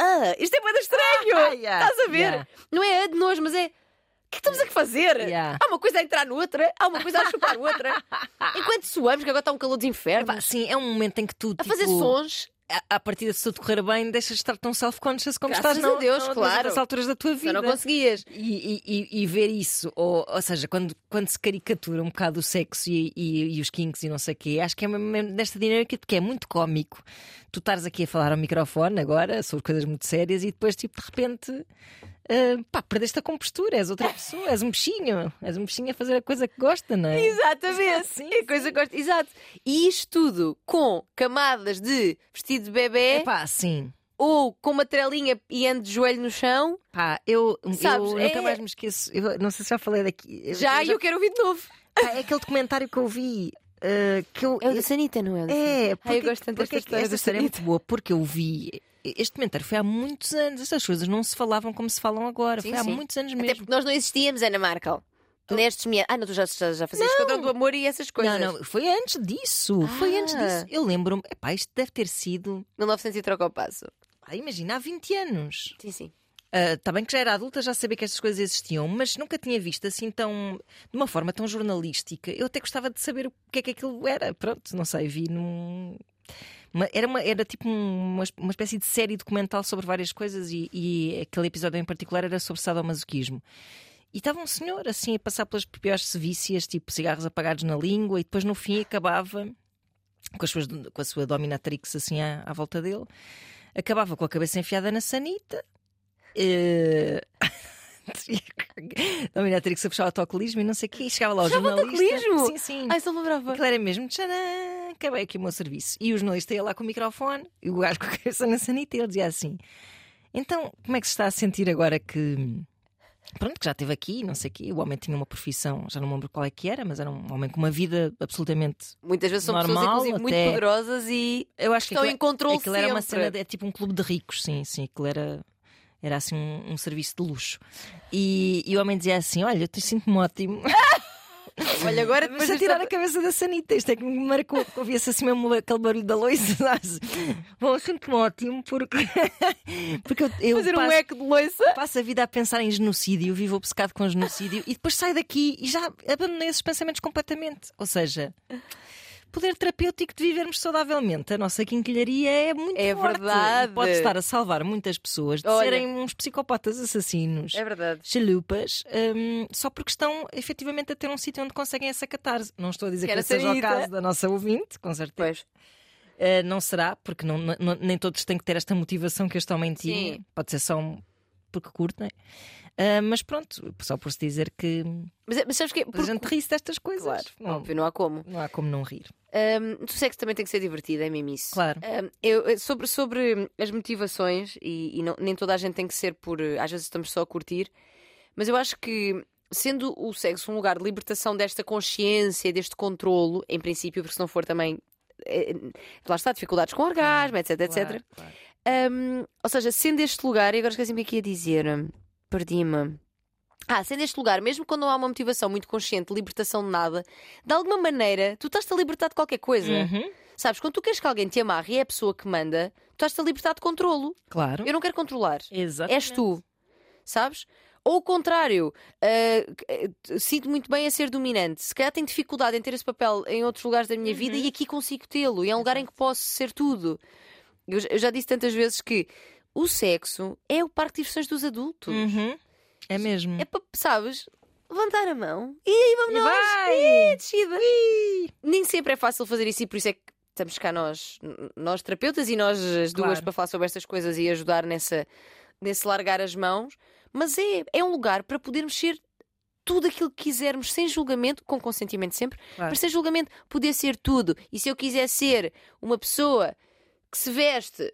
ah, isto é muito estranho! Ah, yeah, Estás a ver? yeah. Não é de nós, mas é. O que é que estamos a fazer? Yeah. Há uma coisa a entrar noutra, há uma coisa a chupar outra. Enquanto suamos, que agora está um calor dos infernos, Epá, sim, é um momento em que tu. a tipo, fazer sons. À, partida, se tudo correr bem, deixas de estar tão self-conscious como Graças estás a na- Deus, na- claro. nas alturas da tua Já vida. não conseguias. E, e- e- ver isso, ou, ou seja, quando, quando se caricatura um bocado o sexo e, e- e os kinks e não sei o quê, acho que é mesmo nesta dinâmica porque é muito cómico. Tu estares aqui a falar ao microfone agora sobre coisas muito sérias e depois, tipo, de repente, ah, pá, perdeste a compostura, és outra pessoa, és um bichinho, és um bichinho a fazer a coisa que gosta, não é? Exatamente. Sim, é coisa que gosto. Exato. E isto tudo com camadas de vestido de bebê Epá, sim. ou com uma trelinha e ando de joelho no chão. Pá, eu, Sabes, eu é- nunca mais me esqueço. Eu não sei se já falei daqui. Eu- Já, e eu eu quero ouvir de novo. Pá, é aquele documentário que eu vi. ah, que eu, É o da Sanita, não é? É, porque, Ai, eu gosto tanto porque desta história esta história é muito boa, porque eu vi. Este comentário foi há muitos anos. Estas coisas não se falavam como se falam agora. Sim, foi há sim. muitos anos Até mesmo. porque nós não existíamos, Ana Markel. Nestes meados. Ah, não, tu já, já, já fazias Esquadrão do Amor e essas coisas. Não, não, foi antes disso. Foi antes Ah. disso. Eu lembro-me. Epá, isto deve ter sido. 1900 e troca o passo. ah, imagina, há 20 anos. Sim, sim. Está bem que já era adulta, já sabia que estas coisas existiam, mas nunca tinha visto assim tão. de uma forma tão jornalística. Eu até gostava de saber o que é que aquilo era. Pronto, não sei, vi num. Era, uma, era tipo um- uma, uma espécie de série documental sobre várias coisas e, e aquele episódio em particular era sobre sadomasoquismo. E estava um senhor assim a passar pelas piores sevícias, tipo cigarros apagados na língua, e depois no fim acabava com, as suas, com a sua dominatrix assim à, à volta dele, acabava com a cabeça enfiada na sanita. eh, Dominatrix a puxar o autocolismo e não sei o quê, e chegava lá o o jornalista. Sim, sim. Ai, só lembrava. Aquilo era mesmo, tcharam, acabei aqui o meu serviço. E o jornalista ia lá com o microfone e o gajo com a cabeça na sanita e ele dizia assim: Então, como é que se está a sentir agora que. Pronto, que já esteve aqui, não sei o quê. O homem tinha uma profissão, já não me lembro qual é que era, mas era um homem com uma vida absolutamente. Muitas vezes são pessoas, Normal, inclusive, muito até- poderosas e Eu acho que estão aquilo, em controle aquilo era uma cena, é tipo um clube de ricos, sim, sim. Aquilo era, era assim um, um serviço de luxo. E, e o homem dizia assim: Olha, eu sinto-me ótimo. Olha, agora Depois depois a tirar a cabeça da sanita. Isto é que me marcou. que Ouvia-se assim mesmo aquele barulho da loiça. Bom, sinto-me ótimo porque, porque eu, eu fazer um passo, eco de loiça. passo a vida a pensar em genocídio, vivo obcecado com genocídio e depois saio daqui e já abandonei esses pensamentos completamente. Ou seja. Poder terapêutico de vivermos saudavelmente. A nossa quinquilharia é muito É forte. verdade. Pode estar a salvar muitas pessoas de Olha. serem uns psicopatas assassinos É verdade. chalupas hum, só porque estão efetivamente a ter um sítio onde conseguem essa catarse. Não estou a dizer Que que, seja o caso da nossa ouvinte, com certeza. Pois. Uh, não será, porque não, não, nem todos têm que ter esta motivação que este homem tinha. Sim. Pode ser só um porque curtem. Uh, mas pronto, só por se dizer que Mas, é- mas sabes que a gente ri-se destas coisas. Claro, não, óbvio, não há como. não há como não rir. Um, do sexo também tem que ser divertido, é mesmo isso. Claro. Um, eu, eu- sobre, sobre as motivações, e, e não- nem toda a gente tem que ser por. eh, Às vezes estamos só a curtir, mas eu acho que, sendo o sexo um lugar de libertação desta consciência, deste controlo, em princípio, porque se não for também. eh, lá está, dificuldades com orgasmo, etc, etc. Claro, claro. Um, ou seja, sendo este lugar, e agora esqueci-me o que ia dizer, perdi-me. Ah, sendo este lugar, mesmo quando não há uma motivação muito consciente de libertação de nada, de alguma maneira tu estás-te a libertar de qualquer coisa. Uhum, Sabes, quando tu queres que alguém te amarre e é a pessoa que manda, tu estás-te a libertar de controlo. Claro. Eu não quero controlar. Exatamente. És tu. Sabes? Ou o contrário, ah, sinto muito bem a ser dominante. Se calhar tenho dificuldade em ter esse papel em outros lugares da minha vida e aqui consigo tê-lo. E é um lugar em que posso ser tudo. Eu, eu já disse tantas vezes que o sexo é o parque de diversões dos adultos. Uhum. É mesmo. É para, sabes, levantar a mão e aí vamos E nós. vai! É, descida. Nem sempre é fácil fazer isso e por isso é que estamos cá nós, nós terapeutas e nós as duas Claro. para falar sobre estas coisas e ajudar nessa, nesse largar as mãos. Mas é, é um lugar para podermos ser tudo aquilo que quisermos, sem julgamento, com consentimento sempre, Claro. mas sem julgamento, poder ser tudo. E se eu quiser ser uma pessoa que se veste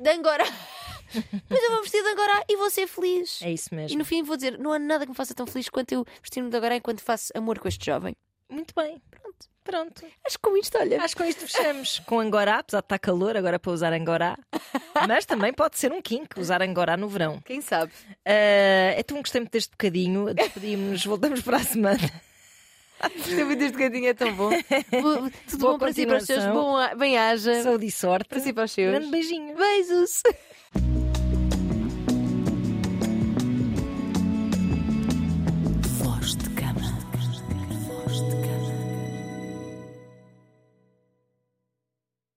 De Angora, pois eu vou vestir de Angora e vou ser feliz. É isso E mesmo. no fim vou dizer: não há nada que me faça tão feliz quanto eu vestir-me de agora enquanto faço amor com este jovem. Muito bem. Pronto. Pronto. Acho que com isto, olha. Acho que com isto fechamos. Com Angorá, apesar de estar calor, agora para usar Angorá. Mas também pode ser um kink usar Angorá no verão. Quem sabe? Uh, então gostei muito deste bocadinho. Despedimos-nos, voltamos para a semana. Muito deste bocadinho, é tão bom. Bo- Tudo Boa bom para si para os seus. Bom, bem-haja. Saúde e sorte. Para si para os seus. Grande beijinho. Beijos.